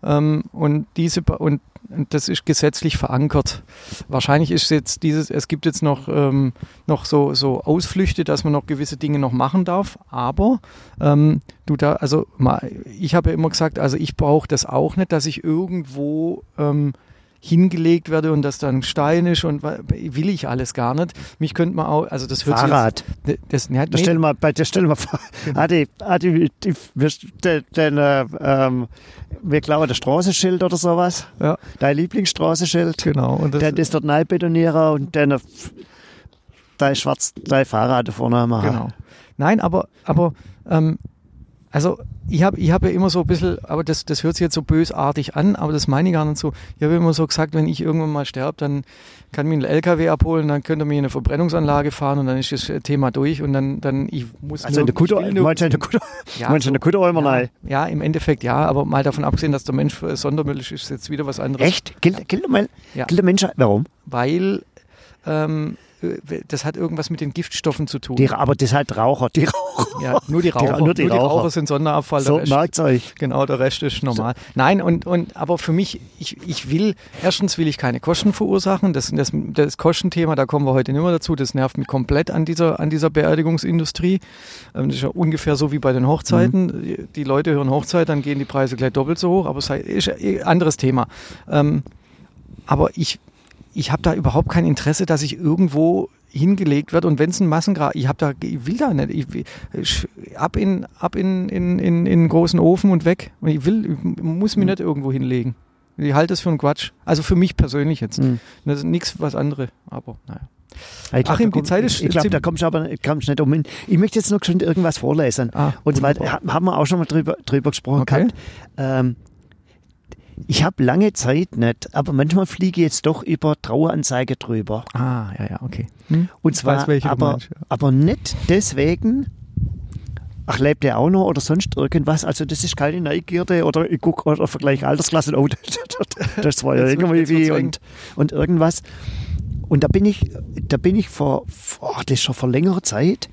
Ähm, und diese und das ist gesetzlich verankert. Wahrscheinlich ist jetzt dieses, es gibt jetzt noch, ähm, noch so, so Ausflüchte, dass man noch gewisse Dinge noch machen darf, aber ähm, du da, also mal, ich habe ja immer gesagt, also ich brauche das auch nicht, dass ich irgendwo ähm, hingelegt werde und das dann Stein ist und will ich alles gar nicht. Mich könnte man auch, also das hört Fahrrad. Jetzt, das, ja, nee. stell mal, bei der stell mal vor, genau. Adi, Adi, den, den, äh, ähm, wir glauben, der Straßenschild oder sowas. Ja. Dein Lieblingsstraßenschild. Genau. Und das, dann ist dort neu betonieren und dann dein schwarz, dein Fahrrad vorne machen. Genau. Nein, aber, aber ähm, also ich habe ich hab ja immer so ein bisschen, aber das, das hört sich jetzt so bösartig an, aber das meine ich gar nicht so. Ich habe immer so gesagt, wenn ich irgendwann mal sterbe, dann kann mich ein LKW abholen, dann könnte mir eine Verbrennungsanlage fahren und dann ist das Thema durch und dann, dann ich muss Also in der Kutter, meinst du in der Kutter, ja, meinst so, in der Kutter ja, ja, im Endeffekt ja, aber mal davon abgesehen, dass der Mensch Sondermüll ist, ist jetzt wieder was anderes. Echt? Gilt, gilt der Mensch, warum? Weil ähm, das hat irgendwas mit den Giftstoffen zu tun. Die, aber das halt Raucher, die Raucher. Ja, nur die Raucher. Die, nur die, nur die Raucher. Raucher. sind Sonderabfall. So, merkt euch. Genau, der Rest ist normal. So. Nein, und, und, aber für mich, ich, ich will, erstens will ich keine Kosten verursachen. Das, das, das Kostenthema, da kommen wir heute nicht mehr dazu. Das nervt mich komplett an dieser, an dieser Beerdigungsindustrie. Ähm, das ist ja ungefähr so wie bei den Hochzeiten. Mhm. Die Leute hören Hochzeit, dann gehen die Preise gleich doppelt so hoch, aber es ist ein anderes Thema. Ähm, aber ich, ich habe da überhaupt kein Interesse, dass ich irgendwo hingelegt wird und wenn es ein Massengrab, ich habe da, ich will da nicht, ich, ab in ab in, in, in, in den großen Ofen und weg. Und ich will, ich muss mich mhm. nicht irgendwo hinlegen. Ich halte das für einen Quatsch. Also für mich persönlich jetzt. Mhm. Das ist nichts was andere, aber naja. Ich glaub, Achim, die Zeit ist. Ich glaube, da kommst du aber kommst nicht um. Ich möchte jetzt noch schon irgendwas vorlesen. Ah, und zwar haben wir auch schon mal drüber, drüber gesprochen okay. gehabt. Ähm, ich habe lange Zeit nicht, aber manchmal fliege ich jetzt doch über Traueranzeige drüber. Ah, ja, ja, okay. Hm? Und zwar, weiß, aber, meinst, ja. aber nicht deswegen, ach, lebt der auch noch oder sonst irgendwas. Also das ist keine Neugierde oder ich gucke oder vergleiche Altersklassen, oh, das war ja irgendwie wie und, und irgendwas. Und da bin ich, da bin ich vor, vor, das ist schon vor längerer Zeit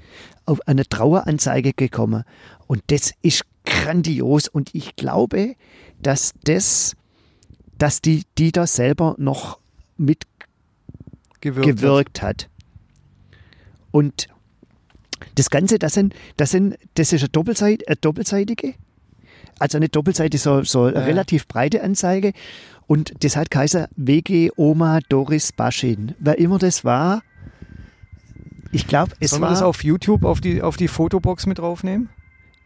auf eine Traueranzeige gekommen. Und das ist grandios. Und ich glaube, dass das, dass die, die da selber noch mitgewirkt hat. hat. Und das Ganze, das sind, das sind, das ist eine, Doppelseit, eine doppelseitige, also eine doppelseitige, so, so eine ja. relativ breite Anzeige. Und das hat Kaiser WG Oma Doris Baschin. Wer immer das war, ich glaube, es Sollen war. wir das auf YouTube auf die, auf die Fotobox mit draufnehmen?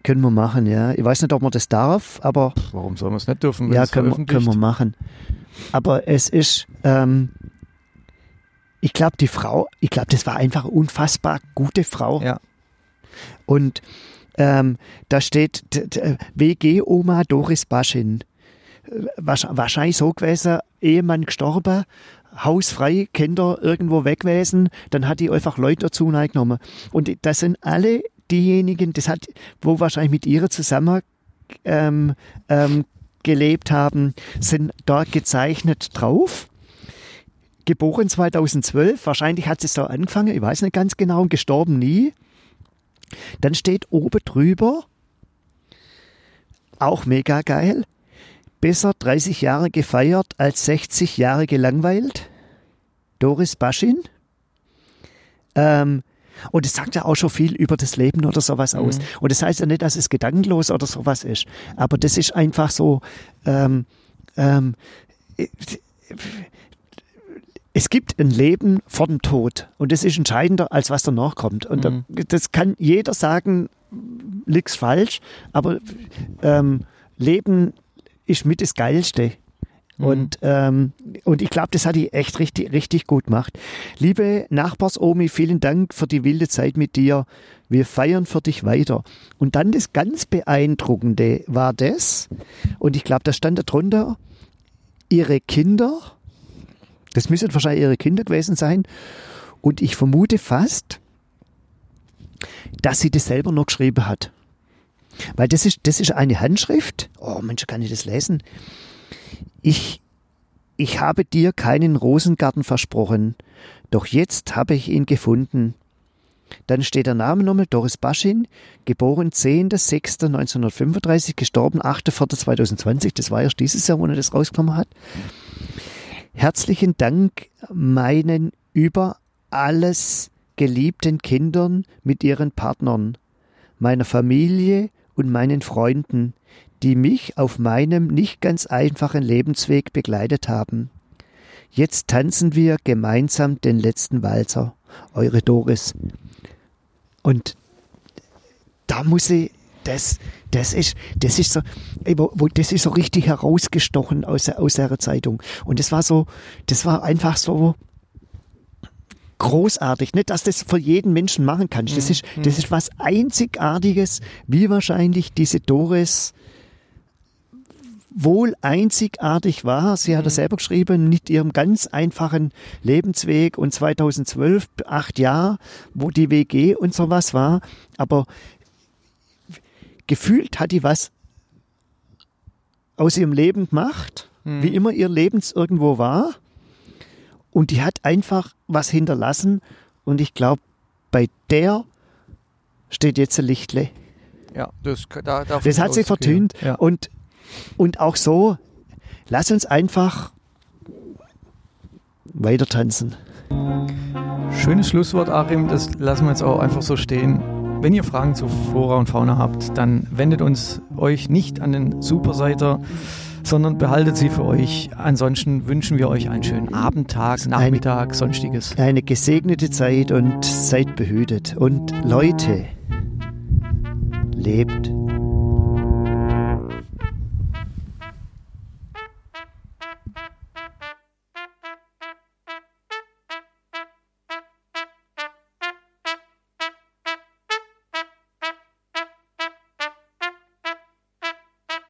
Können wir machen, ja. Ich weiß nicht, ob man das darf, aber. Warum soll man es nicht dürfen? Ja, können wir, können wir machen. Aber es ist, ähm, ich glaube, die Frau, ich glaube, das war einfach eine unfassbar gute Frau. Ja. Und ähm, da steht d- WG-Oma Doris Baschin. Wahrsch- Wahrscheinlich so gewesen, Ehemann gestorben, Haus frei, Kinder irgendwo weg gewesen, dann hat die einfach Leute dazu genommen. Und das sind alle diejenigen, das hat, wo wahrscheinlich mit ihr zusammen ähm, ähm, gelebt haben, sind dort gezeichnet drauf. Geboren 2012, wahrscheinlich hat es da angefangen, ich weiß nicht ganz genau, und gestorben nie. Dann steht oben drüber, auch mega geil, besser 30 Jahre gefeiert als 60 Jahre gelangweilt. Doris Baschin. Ähm, und es sagt ja auch schon viel über das Leben oder sowas aus. Und das heißt ja nicht, dass es gedankenlos oder sowas ist. Aber das ist einfach so, ähm, ähm, es gibt ein Leben vor dem Tod. Und das ist entscheidender, als was danach kommt. Und da, das kann jeder sagen, liegt's falsch, aber ähm, Leben ist mit das Geilste. Und, ähm, und ich glaube, das hat die echt richtig, richtig gut gemacht. Liebe Nachbars-Omi, vielen Dank für die wilde Zeit mit dir. Wir feiern für dich weiter. Und dann das ganz Beeindruckende war das, und ich glaube, da stand darunter, ihre Kinder, das müssen wahrscheinlich ihre Kinder gewesen sein, und ich vermute fast, dass sie das selber noch geschrieben hat. Weil das ist, das ist eine Handschrift. Oh Mensch, kann ich das lesen? Ich, ich habe dir keinen Rosengarten versprochen, doch jetzt habe ich ihn gefunden. Dann steht der Name nochmal Doris Baschin, geboren 10.06.1935, gestorben 8.04.2020. Das war erst dieses Jahr, wo er das rausgenommen hat. Herzlichen Dank meinen über alles geliebten Kindern mit ihren Partnern, meiner Familie und meinen Freunden, die mich auf meinem nicht ganz einfachen Lebensweg begleitet haben. Jetzt tanzen wir gemeinsam den letzten Walzer. Eure Doris. Und da muss ich, das, das ist, das ist so, das ist so richtig herausgestochen aus, aus der Zeitung. Und das war so, das war einfach so großartig. Nicht, dass das für jeden Menschen machen kannst. Das ist, das ist was Einzigartiges, wie wahrscheinlich diese Doris wohl einzigartig war. Sie hat es selber geschrieben, mit ihrem ganz einfachen Lebensweg und 2012, acht Jahre, wo die WG und sowas war. Aber gefühlt hat die was aus ihrem Leben gemacht, wie immer ihr Lebens irgendwo war. Und die hat einfach was hinterlassen. Und ich glaube, bei der steht jetzt ein Lichtle. Ja, das, da, Das hat sie vertönt. Ja. Und, und auch so, lass uns einfach weiter tanzen. Schönes Schlusswort, Achim. Das lassen wir jetzt auch einfach so stehen. Wenn ihr Fragen zu Flora und Fauna habt, dann wendet uns euch nicht an den Superseiter, sondern behaltet sie für euch. Ansonsten wünschen wir euch einen schönen Abend, Tag, Nachmittag, sonstiges. Eine gesegnete Zeit und seid behütet. Und Leute, lebt